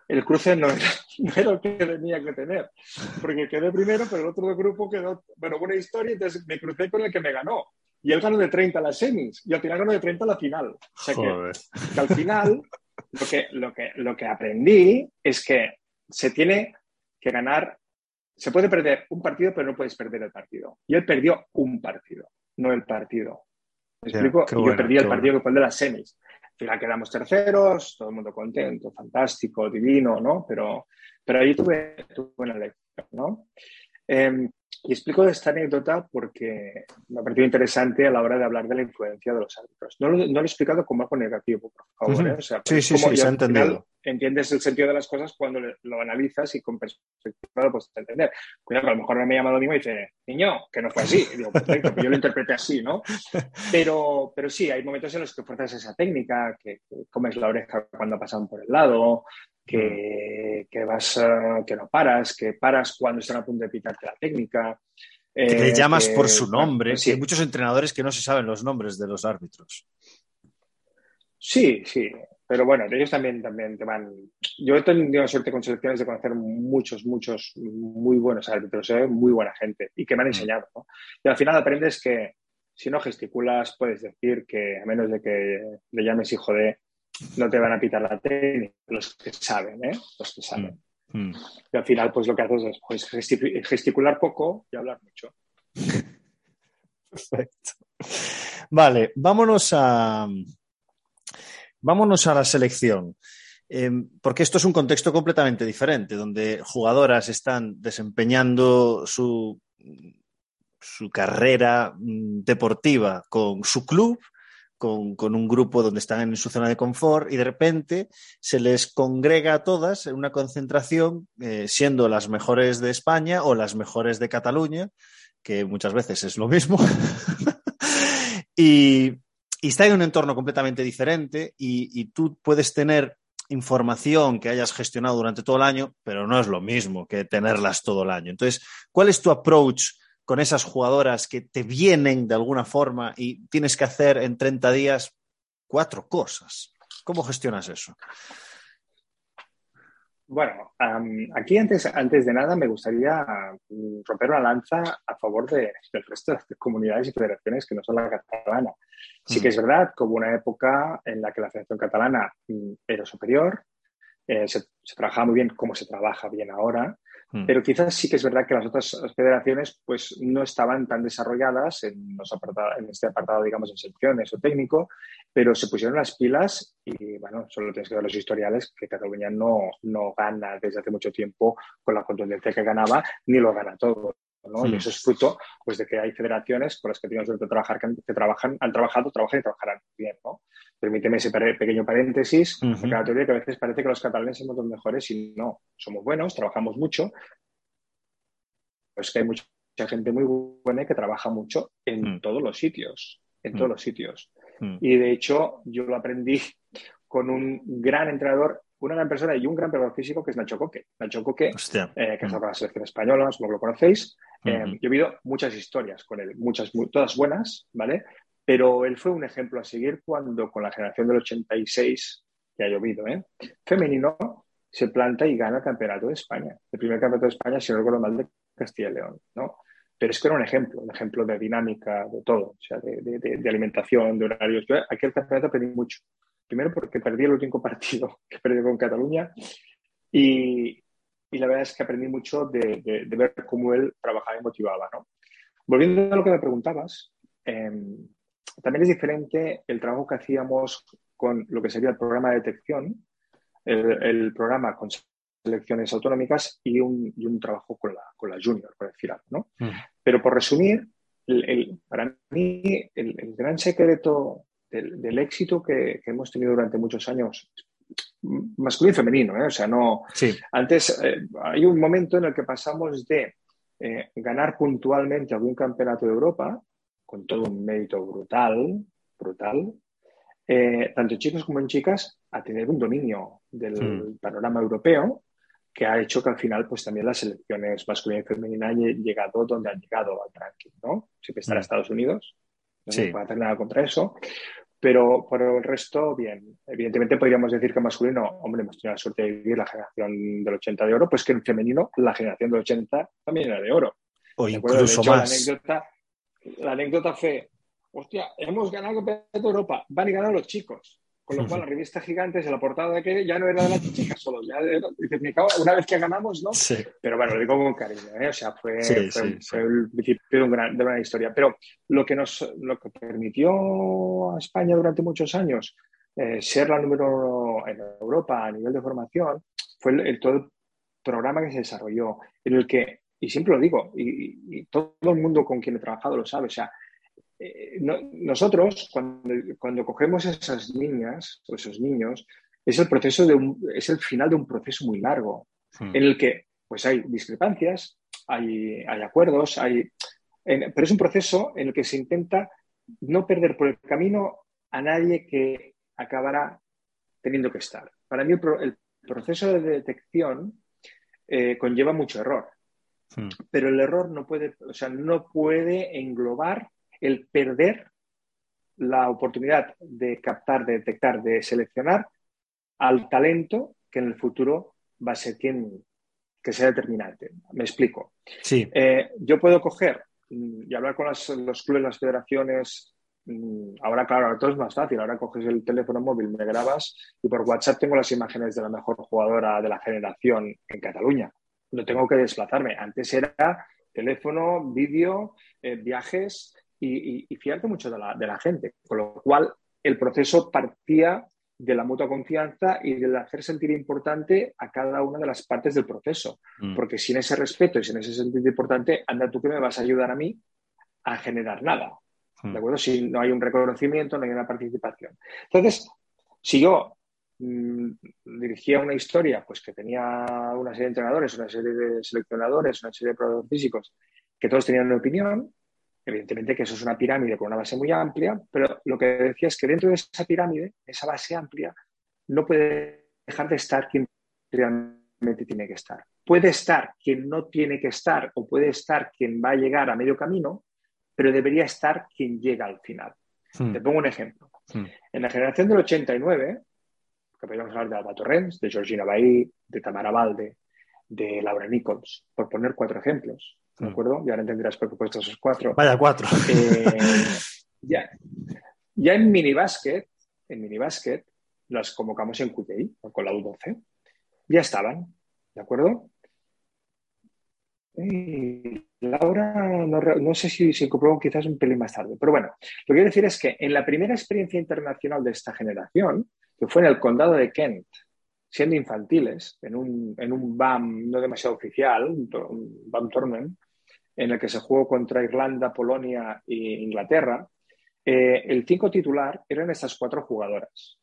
El cruce no era, lo que tenía que tener, porque quedé primero, pero el otro grupo quedó, bueno, buena historia, entonces me crucé con el que me ganó. Y él ganó de 30 a las semis, y al final ganó de 30 a la final. O sea que al final lo que, lo, que, lo que aprendí es que se tiene que ganar, se puede perder un partido, pero no puedes perder el partido. Y él perdió un partido, no el partido. ¿Me explico? y yo perdí el partido que fue el de las semis. Al final quedamos terceros, todo el mundo contento, fantástico, divino, ¿no? Pero, pero ahí tuve, tuve una lección, ¿no? Eh, y explico esta anécdota porque me ha parecido interesante a la hora de hablar de la influencia de los árbitros. No, lo he explicado como algo negativo, por favor. ¿eh? sí, sí, sí, se ha entendido. Entiendes el sentido de las cosas cuando lo analizas y con perspectiva lo puedes entender. Cuidado, a lo mejor me llama lo mismo y dice, niño, que no fue así. Y digo, perfecto, pues yo lo interpreté así, ¿no? Pero, pero sí, hay momentos en los que fuerzas esa técnica, que, comes la oreja cuando pasan por el lado, que, que, vas, que no paras, que paras cuando están a punto de pitarte la técnica. Que le eh, llamas por su nombre. Hay muchos entrenadores que no se saben los nombres de los árbitros. Sí, sí. Pero bueno, ellos también, también te van. Yo he tenido la suerte con selecciones de conocer muchos, muchos muy buenos árbitros, ¿eh? muy buena gente y que me han mm. enseñado. Y al final aprendes que si no gesticulas, puedes decir que a menos de que le llames hijo de, no te van a pitar la técnica, los que saben, ¿eh? Los que saben. Mm, mm. Y al final, pues lo que haces es pues, gesticular poco y hablar mucho. Perfecto. Vale, vámonos a, vámonos a la selección. Em, porque esto es un contexto completamente diferente, donde jugadoras están desempeñando su, su carrera mm, deportiva con su club con, un grupo donde están en su zona de confort y de repente se les congrega a todas en una concentración, eh, siendo las mejores de España o las mejores de Cataluña, que muchas veces es lo mismo. y, está en un entorno completamente diferente y, y tú puedes tener información que hayas gestionado durante todo el año, pero no es lo mismo que tenerlas todo el año. Entonces, ¿cuál es tu approach con esas jugadoras que te vienen de alguna forma y tienes que hacer en 30 días cuatro cosas. ¿Cómo gestionas eso? Bueno, aquí antes, antes de nada me gustaría mm, romper una lanza a favor de, del resto de comunidades y federaciones que no son la catalana. Sí que mm. es verdad que hubo una época en la que la Federación Catalana mm, era superior, eh, se, trabajaba muy bien como se trabaja bien ahora, hmm. pero quizás sí que es verdad que las otras federaciones pues no estaban tan desarrolladas en, los en este apartado, digamos, en secciones o técnico, pero se pusieron las pilas y, bueno, solo tienes que ver los historiales que Cataluña no, no gana desde hace mucho tiempo con la contundencia que ganaba, ni lo gana todo. Y hmm. eso es fruto pues, de que hay federaciones con las que tenemos que trabajar, que trabajan, han trabajado, trabajan y trabajarán bien. ¿no? Permíteme ese pequeño paréntesis, la teoría que a veces parece que los catalanes somos los mejores y no, somos buenos, trabajamos mucho, pues que hay mucha gente muy buena y que trabaja mucho en hmm. todos los sitios, en todos hmm. los sitios. Y de hecho, yo lo aprendí con un gran entrenador una gran persona y un gran preparador físico que es Nacho Coque. Nacho Coque, eh, que es la selección española, supongo que lo conocéis. Eh, yo he oído muchas historias con él, muchas, todas buenas, ¿vale? Pero él fue un ejemplo a seguir cuando con la generación del 86, que ha llovido, ¿eh? Femenino, se planta y gana el campeonato de España. El primer campeonato de España, si no recuerdo mal, de Castilla y León, ¿no? Pero es que era un ejemplo, un ejemplo de dinámica, de todo, o sea, de, de alimentación, de horarios. Yo aquel campeonato aprendí mucho. Primero porque perdí el último partido que perdí con Cataluña y, y, la verdad es que aprendí mucho de, de, ver cómo él trabajaba y motivaba. ¿no? Volviendo a lo que me preguntabas, em, también es diferente el trabajo que hacíamos con lo que sería el programa de detección, el, el programa con selecciones autonómicas y un, y un trabajo con la, con la junior, por decir algo. ¿no? Mm. Pero por resumir, el, para mí mí el, gran secreto del, éxito que, hemos tenido durante muchos años, masculino y femenino, ¿eh? o sea, no... Antes eh, hay un momento en el que pasamos de eh, ganar puntualmente algún campeonato de Europa, con todo un mérito brutal, brutal, tanto chicos como en chicas, a tener un dominio del hmm. panorama europeo que ha hecho que al final pues también las selecciones masculina y femenina hayan llegado donde han llegado al ranking, ¿no? Siempre estar a Estados Unidos, no se puede hacer nada contra eso, pero por el resto, bien. Evidentemente podríamos decir que masculino, hombre, hemos tenido la suerte de vivir la generación del 80 de oro, pues que en femenino la generación del 80 también era de oro. O incluso más. La anécdota, la anécdota fue, hostia, hemos ganado el campeonato de Europa, van a ganar los chicos. Con lo cual, la revista Gigantes, en la portada de que ya no era de las chicas solo, ya una vez que ganamos, ¿no? Sí. Pero bueno, lo digo con cariño, ¿eh? O sea, fue, fue, el principio de, una historia. Pero lo que nos lo que permitió a España durante muchos años eh, ser la número uno en Europa a nivel de formación fue el, todo el programa que se desarrolló, en el que, y siempre lo digo, y, y todo el mundo con quien he trabajado lo sabe, o sea, eh, nosotros, cuando, cuando, cogemos esas niñas o esos niños, es el proceso de un, es el final de un proceso muy largo, en el que pues hay discrepancias, hay, hay acuerdos, hay, pero es un proceso en el que se intenta no perder por el camino a nadie que acabará teniendo que estar. Para mí el, proceso de detección eh, conlleva mucho error, pero el error no puede, o sea, no puede englobar el perder la oportunidad de captar, de detectar, de seleccionar al talento que en el futuro va a ser quien que sea determinante. Me explico. Sí. Eh, yo puedo coger y hablar con los clubes, las federaciones. Mm, ahora, claro, ahora todo es más fácil. Ahora coges el teléfono móvil, me grabas y por WhatsApp tengo las imágenes de la mejor jugadora de la generación en Cataluña. No tengo que desplazarme. Antes era teléfono, vídeo, eh, viajes y, y, fiarte mucho de la, de la, gente. Con lo cual, el proceso partía de la mutua confianza y del hacer sentir importante a cada una de las partes del proceso. Mm. Porque sin ese respeto y sin ese sentido importante, anda tú que me vas a ayudar a mí a generar nada. Mm. ¿De acuerdo? Si no hay un reconocimiento, no hay una participación. Entonces, si yo mm, dirigía una historia, pues que tenía una serie de entrenadores, una serie de seleccionadores, una serie de productos físicos, que todos tenían una opinión, Evidentemente que eso es una pirámide con una base muy amplia, pero lo que decía es que dentro de esa pirámide, esa base amplia, no puede dejar de estar quien realmente tiene que estar. Puede estar quien no tiene que estar o puede estar quien va a llegar a medio camino, pero debería estar quien llega al final. Hmm. Te pongo un ejemplo. Hmm. En la generación del 89, que podríamos hablar de Alba Torrens, de Georgina Bahí, de Tamara Valde, de Laura Nichols, por poner cuatro ejemplos. ¿De mm. acuerdo? Y ahora entenderás por qué he puesto esos cuatro. Vaya cuatro. Eh, ya, ya en minibásquet, en minibásquet, las convocamos en QTI, con la U12. Ya estaban, ¿de acuerdo? Y Laura, no, sé si se incorporó quizás un pelín más tarde, pero bueno, lo que quiero decir es que en la primera experiencia internacional de esta generación, que fue en el condado de Kent, siendo infantiles, en un, en un BAM no demasiado oficial, un, BAM tournament, en el que se jugó contra Irlanda, Polonia e Inglaterra, eh, el cinco titular eran estas cuatro jugadoras.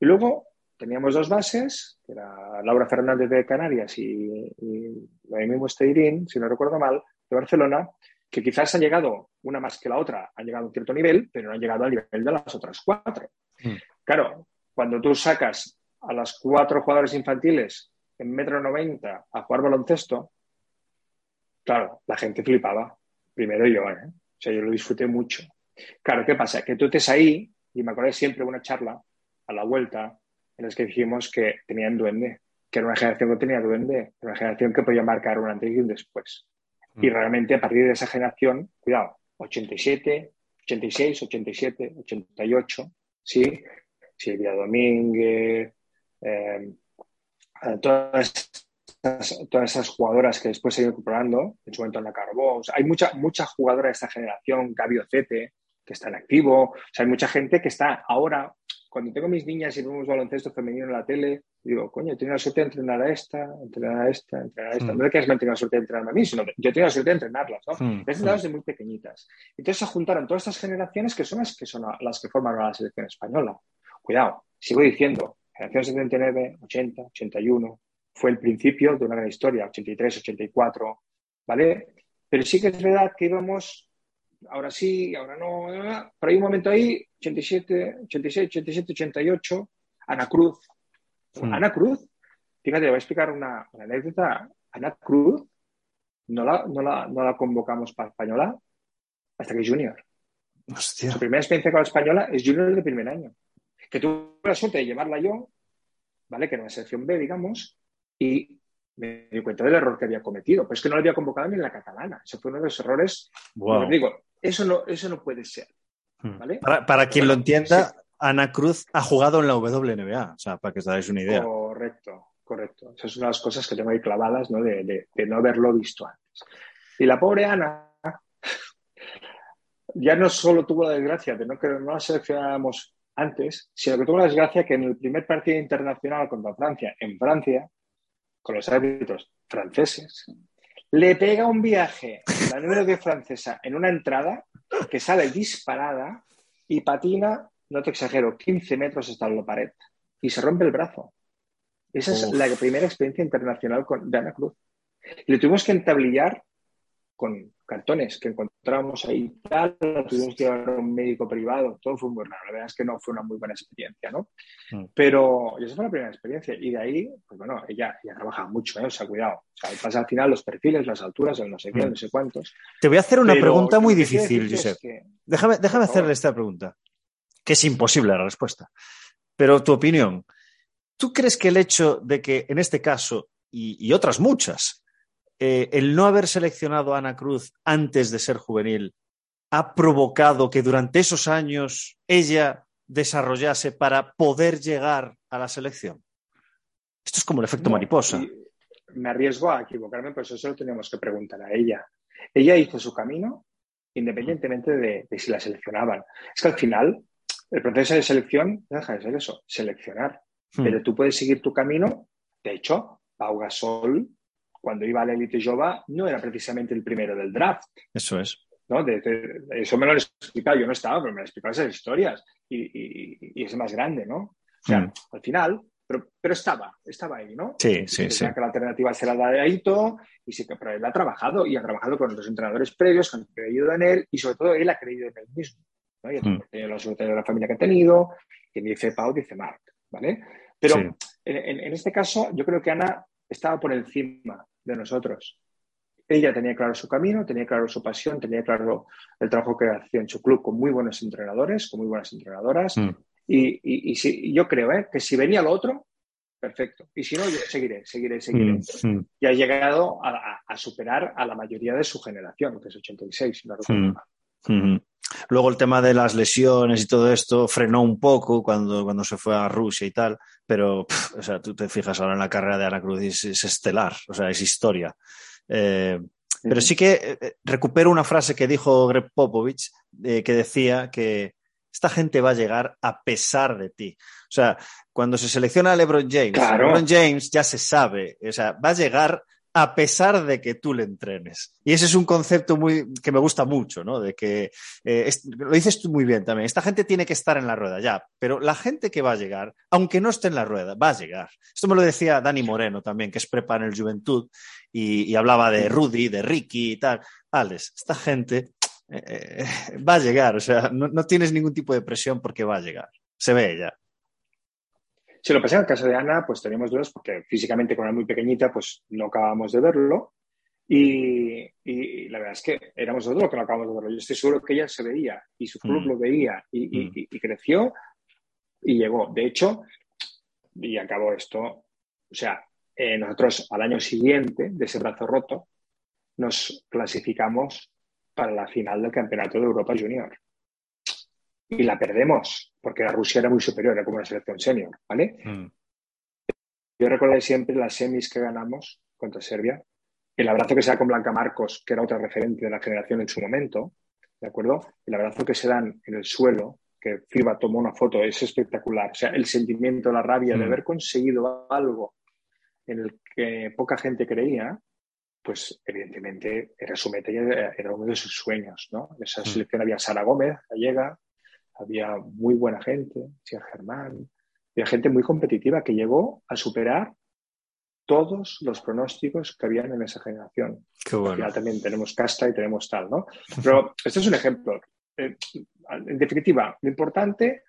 Y luego teníamos dos bases, que era Laura Fernández de Canarias y, y mismo Steirin, si no recuerdo mal, de Barcelona, que quizás han llegado, una más que la otra, han llegado a un cierto nivel, pero no han llegado al nivel de las otras cuatro. Mm. Claro, cuando tú sacas a las cuatro jugadores infantiles en metro noventa a jugar baloncesto, Claro, la gente flipaba. Primero yo, ¿eh? O sea, yo lo disfruté mucho. Claro, ¿qué pasa? Que tú estés ahí, y me acordé siempre de una charla a la vuelta en la que dijimos que tenían duende, que era una generación que tenía duende, una generación que podía marcar un antes y un después. Y mm. realmente a partir de esa generación, cuidado, 87, 86, 87, 88, ¿sí? Silvia Domínguez, eh, todas todas esas jugadoras que después se han ido incorporando, en su momento en la Carbó. hay mucha, mucha jugadora de esta generación, Gabi Ocete, que está en activo. O sea, hay mucha gente que está ahora cuando tengo mis niñas y vemos baloncesto femenino en la tele, digo, coño, tengo la suerte de entrenar a esta, entrenar a esta, entrenar a esta. Mm. No es que me tenga la suerte de entrenarme a mí, sino que yo tengo la suerte de entrenarlas, ¿no? Mm. He entrenado desde muy pequeñitas. Entonces se juntaron todas estas generaciones que son las que son las que forman la selección española. Cuidado, sigo diciendo, generación 79, 80, 81, fue el principio de una gran historia, 83, 84, ¿vale? Pero sí que es verdad que íbamos, ahora sí, ahora no, pero hay un momento ahí, 87, 86, 87, 88, Ana Cruz. Hmm. Ana Cruz, fíjate, voy a explicar una, anécdota. Ana Cruz no la, no la, no la convocamos para española hasta que es junior. Su primera experiencia con la española es junior de primer año. Que tuve la suerte de llevarla yo, ¿vale? Que era una selección B, digamos, y me di cuenta del error que había cometido. Pero es que no la había convocado ni en la catalana. Ese fue uno de los errores. Digo, eso no, eso no puede ser. Hmm. Para, quien lo entienda, Ana Cruz ha jugado en la WNBA, o sea, para que os dais una idea. Correcto, correcto. Esa es una de las cosas que tengo ahí clavadas, ¿no? De, no haberlo visto antes. Y la pobre Ana ya no solo tuvo la desgracia de no que no la seleccionáramos antes, sino que tuvo la desgracia que en el primer partido internacional contra Francia, en Francia, con los árbitros franceses, le pega un viaje la número de francesa en una entrada que sale disparada y patina, no te exagero, 15 metros hasta la pared y se rompe el brazo. Esa es la primera experiencia internacional con, de Ana Cruz. Y le tuvimos que entablillar con cartones que encontramos ahí tal, tuvimos que llevar a un médico privado, todo fue muy raro, la verdad es que no fue una muy buena experiencia, ¿no? Mm. Pero esa fue la primera experiencia y de ahí, pues bueno, ella, ella trabaja mucho, ¿eh? o sea, cuidado, o sea, pasa al final los perfiles, las alturas, el no sé qué, mm. no sé cuántos. Te voy a hacer una pregunta muy difícil, Josep. déjame déjame hacerle esta pregunta, que es imposible la respuesta, pero tu opinión. ¿Tú crees que el hecho de que en este caso y otras muchas, eh, el no haber seleccionado a Ana Cruz antes de ser juvenil ha provocado que durante esos años ella desarrollase para poder llegar a la selección? Esto es como el efecto mariposa. Me arriesgo a equivocarme, pero eso se lo tenemos que preguntar a ella. Ella hizo su camino independientemente de, si la seleccionaban. Es que al final el proceso de selección deja de ser eso, seleccionar. Hmm. Pero tú puedes seguir tu camino. De hecho, Pau Gasol cuando iba a la Elite Jova, no era precisamente el primero del draft. Eso es. ¿no? eso me lo han explicado, yo no estaba, pero me lo han explicado esas historias. Y, es más grande, ¿no? O sea, mm. al final, pero, pero, estaba, estaba ahí, ¿no? Sí, sí, sí. que la alternativa será la de Aito, y sí que pero él ha trabajado, y ha trabajado con otros entrenadores previos que han creído en él, y sobre todo él ha creído en él mismo. ¿no? Y ha mm. tenido la suerte de la familia que ha tenido, y dice Pau, dice Mark, ¿vale? Pero en, en, este caso, yo creo que Ana estaba por encima de nosotros. Ella tenía claro su camino, tenía claro su pasión, tenía claro el trabajo que hacía en su club con muy buenos entrenadores, con muy buenas entrenadoras. Mm. Y, y, yo creo ¿eh? que si venía lo otro, perfecto. Y si no, yo seguiré, seguiré, seguiré. Mm, mm. Y ha llegado a, superar a la mayoría de su generación, que es 86, si no recuerdo Luego el tema de las lesiones y todo esto frenó un poco cuando, cuando se fue a Rusia y tal, pero o sea, tú te fijas ahora en la carrera de Ana Cruz y es, estelar, o sea, es historia. Eh, pero sí que eh, eh, recupero una frase que dijo Greg Popovich, que decía que esta gente va a llegar a pesar de ti. O sea, cuando se selecciona a LeBron James, LeBron James ya se sabe, o sea, va a llegar a pesar de que tú le entrenes. Y ese es un concepto muy, que me gusta mucho, ¿no? De que, eh, lo dices tú muy bien también, esta gente tiene que estar en la rueda, ya, pero la gente que va a llegar, aunque no esté en la rueda, va a llegar. Esto me lo decía Dani Moreno también, que es prepa en el Juventud, y, hablaba de Rudy, de Ricky y tal. Alex, esta gente eh, eh, va a llegar, o sea, no, no tienes ningún tipo de presión porque va a llegar. Se ve ya. Si lo pasa en el caso de Ana, pues teníamos dudas porque físicamente, como era muy pequeñita, pues no acabamos de verlo. Y, la verdad es que éramos nosotros que no acabamos de verlo. Yo estoy seguro que ella se veía y su club mm. lo veía mm. y, creció y llegó. De hecho, y acabó esto, o sea, eh, nosotros al año siguiente de ese brazo roto nos clasificamos para la final del Campeonato de Europa Junior y la perdemos, porque la Rusia era muy superior, era como una selección senior, ¿vale? Mm. Yo recuerdo siempre las semis que ganamos contra Serbia, el abrazo que se da con Blanca Marcos, que era otra referente de la generación en su momento, ¿de acuerdo? El abrazo que se dan en el suelo, que FIBA tomó una foto, es espectacular. O sea, el sentimiento, la rabia de mm. haber conseguido algo en el que poca gente creía, pues evidentemente era su meta y era uno de sus sueños, ¿no? En esa mm. selección había Sara Gómez, gallega, había muy buena gente, Sia Germán, había gente muy competitiva que llegó a superar todos los pronósticos que habían en esa generación. Ya también tenemos casta y tenemos tal, ¿no? Pero este es un ejemplo. Eh, en definitiva, lo importante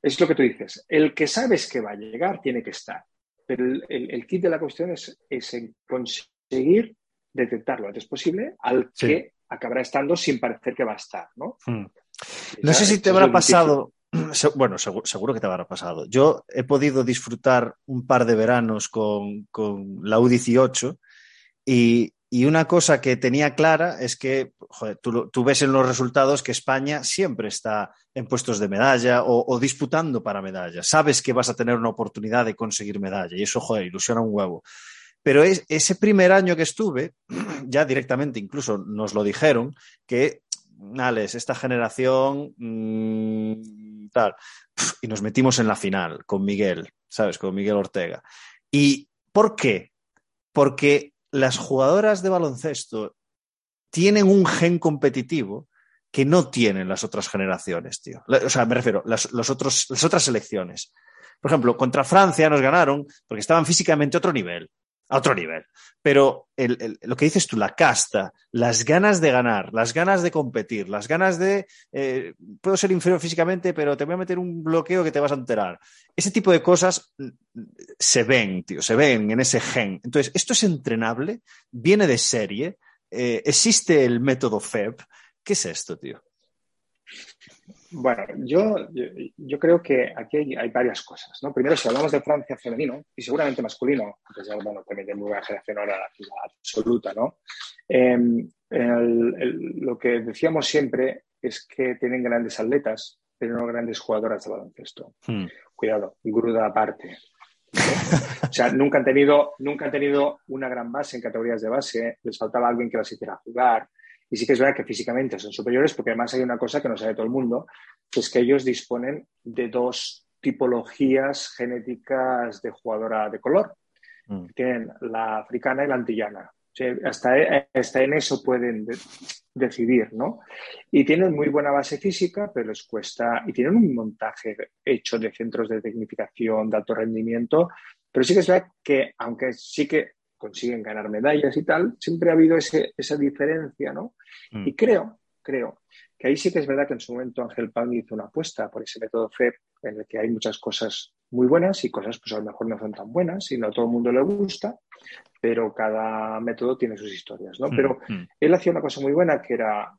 es lo que tú dices. El que sabes que va a llegar tiene que estar. Pero el, kit de la cuestión es, conseguir detectar lo antes posible al que acabará estando sin parecer que va a estar, ¿no? Hmm. No sé si te habrá pasado, bueno, seguro, que te habrá pasado. Yo he podido disfrutar un par de veranos con, la U18 y, una cosa que tenía clara es que tú, ves en los resultados que España siempre está en puestos de medalla o, disputando para medalla. Sabes que vas a tener una oportunidad de conseguir medalla y eso, joder, ilusiona un huevo. Pero ese primer año que estuve, ya directamente incluso nos lo dijeron, que Alex, esta generación, mm, tal. Y nos metimos en la final con Miguel, ¿sabes? Con Miguel Ortega. ¿Y por qué? Porque las jugadoras de baloncesto tienen un gen competitivo que no tienen las otras generaciones, tío. O sea, me refiero, las, los otros, las otras selecciones. Por ejemplo, contra Francia nos ganaron porque estaban físicamente a otro nivel a otro nivel. Pero lo que dices tú, la casta, las ganas de ganar, las ganas de competir, las ganas de, eh, puedo ser inferior físicamente, pero te voy a meter un bloqueo que te vas a enterar. Ese tipo de cosas mm, se ven, tío, se ven en ese gen. Entonces, esto es entrenable, viene de serie, eh, existe el método FEB. ¿Qué es esto, tío? Bueno, yo, yo, creo que aquí hay, varias cosas. ¿no? Primero, si hablamos de Francia femenino y seguramente masculino, porque ya bueno, también muy buena generación ahora absoluta, ¿no? Em, lo que decíamos siempre es que tienen grandes atletas, pero no grandes jugadoras de baloncesto. Hmm. Cuidado, gruda aparte. o sea, nunca han, tenido, nunca han tenido una gran base en categorías de base, les faltaba alguien que las hiciera jugar, y sí que es verdad que físicamente son superiores porque además hay una cosa que no sabe todo el mundo, que es que ellos disponen de dos tipologías genéticas de jugadora de color. Mm. Tienen la africana y la antillana. hasta, hasta, en eso pueden decidir, ¿no? Y tienen muy buena base física, pero les cuesta, y tienen un montaje hecho de centros de tecnificación, de alto rendimiento, pero sí que es verdad que, aunque sí que consiguen ganar medallas y tal, siempre ha habido esa diferencia, ¿no? Mm. Y creo, creo que ahí sí que es verdad que en su momento Ángel Pan hizo una apuesta por ese método FEB en el que hay muchas cosas muy buenas y cosas pues a lo mejor no son tan buenas y no a todo el mundo le gusta, pero cada método tiene sus historias, ¿no? Mm, pero mm. él hacía una cosa muy buena que era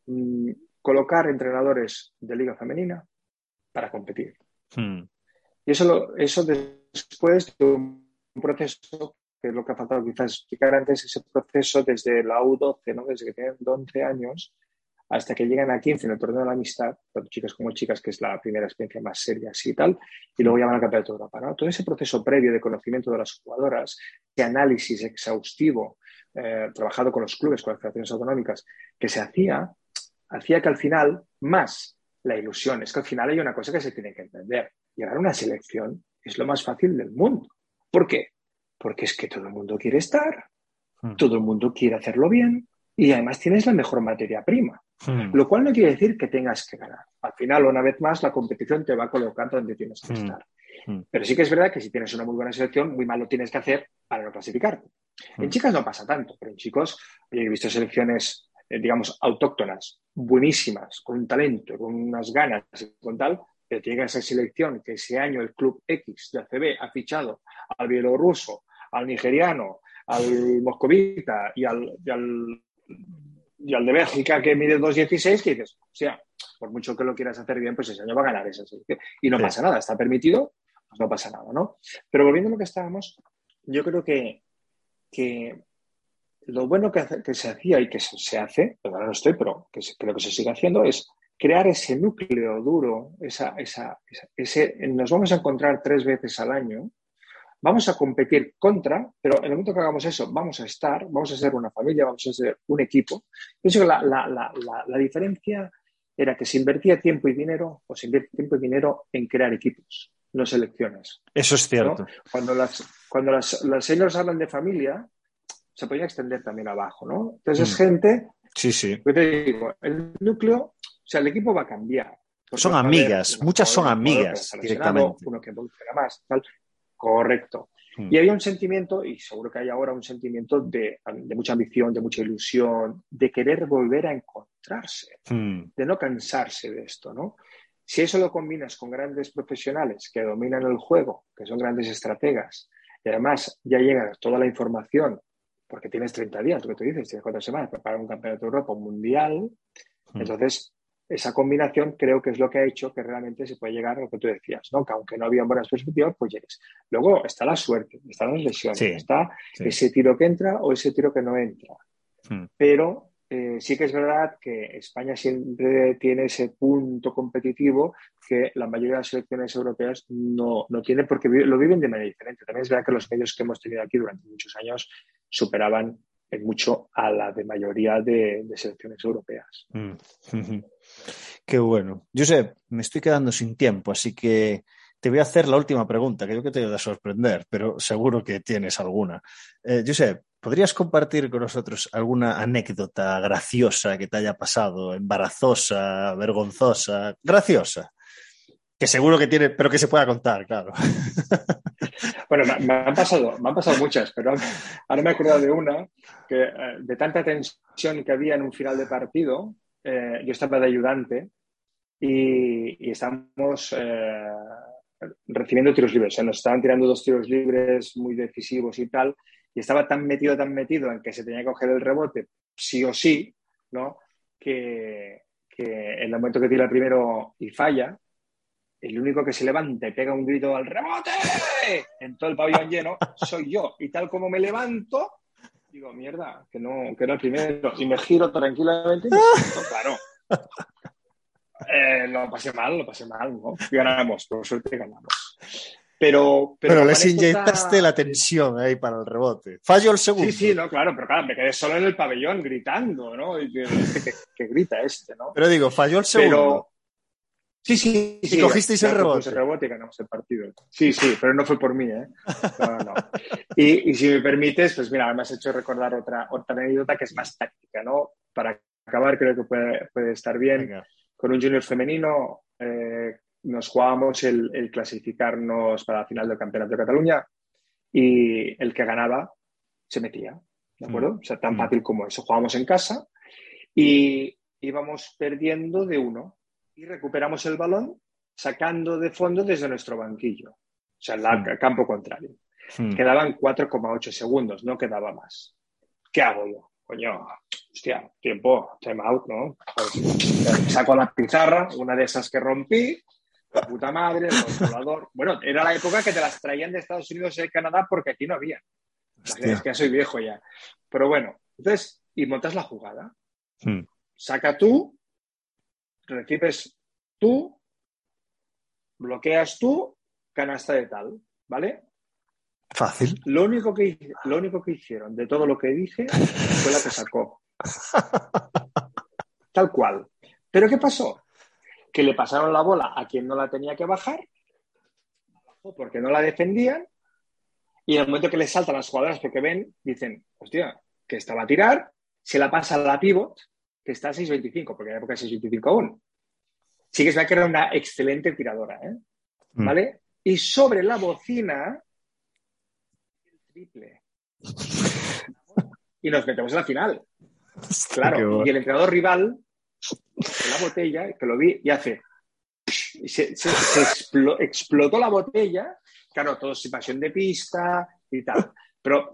colocar entrenadores de liga femenina para competir. Y eso, eso después de un proceso que es lo que ha faltado quizás explicar antes, ese proceso desde la U12, ¿no? desde que tienen 11 años hasta que llegan a 15 en el torneo de la amistad, tanto chicas como chicas, que es la primera experiencia más seria así y tal, y luego llaman al Campeonato de Europa. ¿no? Todo ese proceso previo de conocimiento de las jugadoras, de análisis exhaustivo, eh, trabajado con los clubes, con las federaciones autonómicas, que se hacía, hacía que al final, más la ilusión, es que al final hay una cosa que se tiene que entender. Llegar a una selección es lo más fácil del mundo. ¿Por qué? Porque es que todo el mundo quiere estar, hmm. todo el mundo quiere hacerlo bien y además tienes la mejor materia prima. Hmm. Lo cual no quiere decir que tengas que ganar. Al final, una vez más, la competición te va colocando donde tienes que hmm. estar. Pero sí que es verdad que si tienes una muy buena selección, muy mal lo tienes que hacer para no clasificarte. En chicas no pasa tanto, pero en chicos, he visto selecciones, eh, digamos, autóctonas, buenísimas, con un talento, con unas ganas y con tal, pero llega esa selección que ese año el club X de ACB ha fichado al bielorruso, al nigeriano, al moscovita y al, y al, y al de Bélgica que mide 2.16, que dices, o sea, por mucho que lo quieras hacer bien, pues ese año va a ganar esa selección. Y no pasa nada, está permitido, pues no pasa nada, ¿no? Pero volviendo a lo que estábamos, yo creo que, que lo bueno que, que, se hacía y que se, hace, pero ahora no estoy, pero que creo que se sigue haciendo, es crear ese núcleo duro, esa, esa, ese, nos vamos a encontrar tres veces al año Vamos a competir contra, pero en el momento que hagamos eso, vamos a estar, vamos a ser una familia, vamos a ser un equipo. Pienso que la, diferencia era que se invertía tiempo y dinero, o se invierte tiempo y dinero en crear equipos, no selecciones. Eso es cierto. Cuando las, cuando las, las hablan de familia, se podría extender también abajo, ¿no? Entonces es mm. gente. Sí, sí. Yo te digo, el núcleo, o sea, el equipo va a cambiar. Son amigas, muchas son amigas directamente. Uno que evoluciona más, tal. Correcto. Hmm. Y había un sentimiento, y seguro que hay ahora un sentimiento de, mucha ambición, de mucha ilusión, de querer volver a encontrarse, hmm. de no cansarse de esto, ¿no? Si eso lo combinas con grandes profesionales que dominan el juego, que son grandes estrategas, y además ya llega toda la información, porque tienes 30 días, lo que tú dices, tienes cuatro semanas para un campeonato de Europa, un mundial, hmm. entonces esa combinación creo que es lo que ha hecho que realmente se puede llegar a lo que tú decías, ¿no? Que aunque no había buenas perspectivas, pues llegues. Luego está la suerte, están las lesiones, está ese tiro que entra o ese tiro que no entra. Hmm. Pero eh, sí que es verdad que España siempre tiene ese punto competitivo que la mayoría de las selecciones europeas no, no tienen porque lo viven de manera diferente. También es verdad que los medios que hemos tenido aquí durante muchos años superaban en mucho a la de mayoría de, selecciones europeas. Mm. Qué bueno. Josep, me estoy quedando sin tiempo, así que te voy a hacer la última pregunta, que creo que te va a sorprender, pero seguro que tienes alguna. Eh, Josep, ¿podrías compartir con nosotros alguna anécdota graciosa que te haya pasado, embarazosa, vergonzosa, graciosa? Que seguro que tiene, pero que se pueda contar, claro. Bueno, me, han pasado, me han pasado muchas, pero ahora me he acordado de una que eh, de tanta tensión que había en un final de partido, eh, yo estaba de ayudante y, y estamos eh, recibiendo tiros libres. O sea, nos estaban tirando dos tiros libres muy decisivos y tal, y estaba tan metido, tan metido en que se tenía que coger el rebote, sí o sí, ¿no? Que, que en el momento que tira primero y falla, el único que se levanta y pega un grito al rebote en todo el pabellón lleno soy yo. Y tal como me levanto, digo, mierda, que no, que era el primero. Y me giro tranquilamente y me siento, claro. Eh, lo pasé mal, lo pasé mal, ¿no? Ganamos, por suerte ganamos. Pero, pero, les inyectaste la tensión ahí para el rebote. Fallo el segundo. Sí, sí, no, claro, pero claro, me quedé solo en el pabellón gritando, ¿no? Y que, grita este, ¿no? Pero digo, falló el segundo. Sí, sí, sí. Y cogisteis el rebote. el rebote y ganamos el partido. Sí, sí, pero no fue por mí, ¿eh? No, no. Y, y, si me permites, pues mira, me has hecho recordar otra, otra anécdota que es más táctica, ¿no? Para acabar, creo que puede, puede estar bien. Con un junior femenino eh, nos jugábamos el, el, clasificarnos para la final del Campeonato de Cataluña y el que ganaba se metía, ¿de acuerdo? Mm. O sea, tan mm. fácil como eso. Jugábamos en casa y íbamos perdiendo de uno y recuperamos el balón sacando de fondo desde nuestro banquillo, o sea, el hmm. campo contrario. Hmm. Quedaban 4,8 segundos, no quedaba más. ¿Qué hago yo? Coño, hostia, tiempo, time out, ¿no? Pues, saco la pizarra, una de esas que rompí, la puta madre, el controlador. Bueno, era la época que te las traían de Estados Unidos y de Canadá porque aquí no había. Es que ya soy viejo ya. Pero bueno, entonces, y montas la jugada. Hmm. Saca tú, recibes tú, bloqueas tú, canasta de tal, ¿vale? Fácil. Lo único que, lo único que hicieron de todo lo que dije fue la que sacó. Tal cual. Pero ¿qué pasó? Que le pasaron la bola a quien no la tenía que bajar, porque no la defendían, y en el momento que les saltan las jugadoras porque ven, dicen, hostia, que estaba a tirar, se la pasa a la pivot, que está a 6.25, porque en la época es 6.25 aún. Sí que es verdad que era una excelente tiradora, ¿eh? Mm. ¿Vale? Y sobre la bocina, el triple. y nos metemos en la final. Claro, y el entrenador rival, la botella, que lo vi, y hace. se, explotó la botella. Claro, todo sin pasión de pista y tal. Pero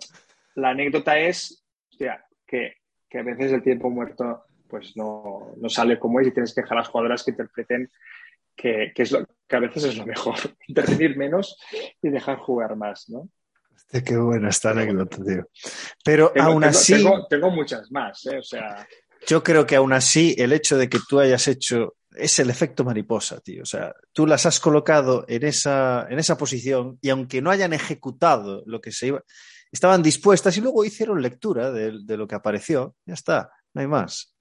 la anécdota es que, que a veces el tiempo muerto pues no, sale como es y tienes que dejar a las jugadoras que interpreten que, es lo, que a veces es lo mejor, intervenir menos y dejar jugar más, ¿no? qué buena esta anécdota, tío. Pero aún así... Tengo, muchas más, ¿eh? O sea... Yo creo que aún así el hecho de que tú hayas hecho es el efecto mariposa, tío. O sea, tú las has colocado en esa, en esa posición y aunque no hayan ejecutado lo que se iba, estaban dispuestas y luego hicieron lectura de, de lo que apareció. Ya está, no hay más.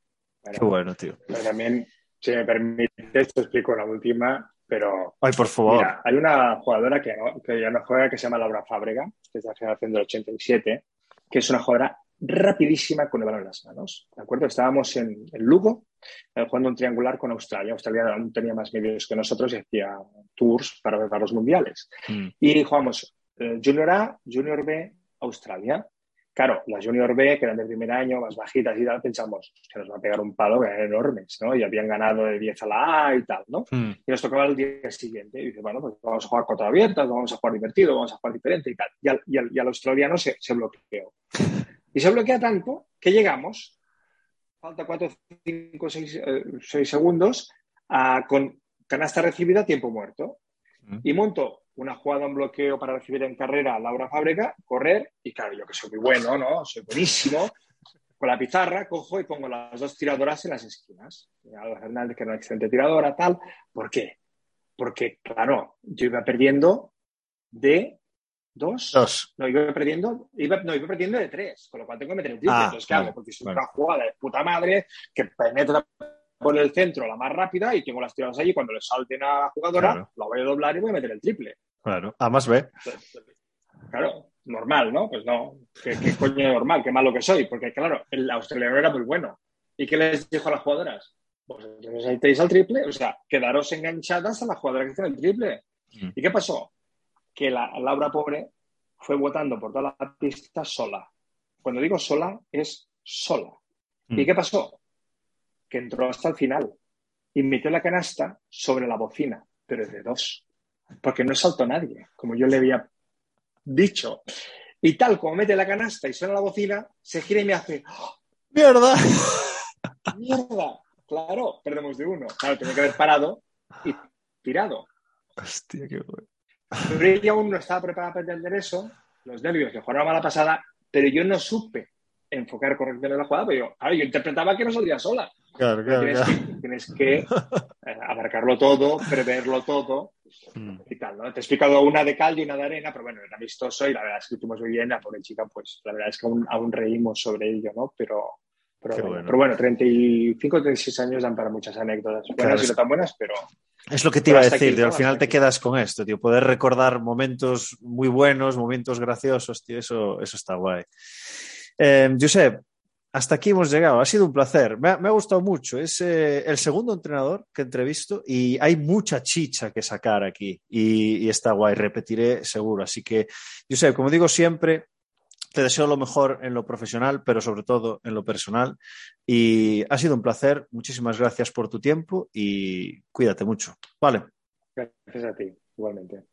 Qué bueno, tío. Pero también, si me permite, te explico la última, pero... Ay, por favor. hay una jugadora que, que, ya no juega que se llama Laura Fábrega, que es de la generación del 87, que es una jugadora rapidísima con el balón en las manos. ¿De acuerdo? Estábamos en, el Lugo eh, jugando un triangular con Australia. Australia aún tenía más medios que nosotros y hacía tours para, para los mundiales. Mm. Y jugamos eh, Junior A, Junior B, Australia. Claro, las Junior B, que eran del primer año, más bajitas y tal, pensamos que nos va a pegar un palo, que eran enormes, ¿no? Y habían ganado de 10 a la A y tal, ¿no? Mm. Y nos tocaba el día siguiente. Y dice, bueno, pues vamos a jugar contra abiertas, vamos a jugar divertido, vamos a jugar diferente y tal. Y al, y al, australiano se, se bloqueó. Y se bloquea tanto que llegamos, falta 4, 5, 6, segundos, a, con canasta recibida, tiempo muerto. Mm. Y monto una jugada, un bloqueo para recibir en carrera a Laura Fábrica, correr, y claro, yo que soy muy bueno, ¿no? Soy buenísimo. Con la pizarra cojo y pongo las dos tiradoras en las esquinas. Alba Fernández, que era una excelente tiradora, tal. ¿Por qué? Porque, claro, yo iba perdiendo de ¿Dos? Dos. No, iba perdiendo, iba, no, iba perdiendo de tres, con lo cual tengo que meter el triple. Ah, Entonces, ¿qué hago? Porque es una jugada de puta madre que penetra por el centro la más rápida y tengo las tiradas allí. Cuando le salten a la jugadora, la voy a doblar y voy a meter el triple. Claro, a más B. Claro, normal, ¿no? Pues no, ¿qué, qué coño normal? Qué malo que soy. Porque, claro, el australiano era muy bueno. ¿Y qué les dijo a las jugadoras? Pues entonces ahí tenéis al triple, o sea, quedaros enganchadas a la jugadora que tiene el triple. Mm. ¿Y qué pasó? que la Laura Pobre fue votando por toda la pista sola. Cuando digo sola, es sola. ¿Y mm. qué pasó? Que entró hasta el final y metió la canasta sobre la bocina, pero es de dos. Porque no saltó nadie, como yo le había dicho. Y tal como mete la canasta y suena la bocina, se gira y me hace ¡Oh! ¡Mierda! ¡Mierda! Claro, perdemos de uno. Claro, tenía que haber parado y tirado. Hostia, qué bueno. Pero ella aún no estaba preparada para entender eso, los nervios que jugaron a mala pasada, pero yo no supe enfocar correctamente la jugada, pero yo, yo interpretaba que no salía sola. Claro, claro, tienes, Que, tienes que eh, abarcarlo todo, preverlo todo mm. y tal, ¿no? Te he explicado una de cal y una de arena, pero bueno, era amistoso y la verdad es que estuvimos muy bien, la pobre chica, pues la verdad es que aún, aún reímos sobre ello, ¿no? Pero, pero, bueno. pero bueno, 35, 36 años dan para muchas anécdotas, buenas y no tan buenas, pero, es lo que te iba a decir, tío. Al final te quedas con esto, tío. Poder recordar momentos muy buenos, momentos graciosos, tío. Eso, eso está guay. Eh, Josep, hasta aquí hemos llegado. Ha sido un placer. Me ha, gustado mucho. Es eh, el segundo entrenador que entrevisto y hay mucha chicha que sacar aquí. Y, y está guay. Repetiré seguro. Así que, Josep, como digo siempre, te deseo lo mejor en lo profesional, pero sobre todo en lo personal. Y ha sido un placer. Muchísimas gracias por tu tiempo y cuídate mucho. Vale. Gracias a ti, igualmente.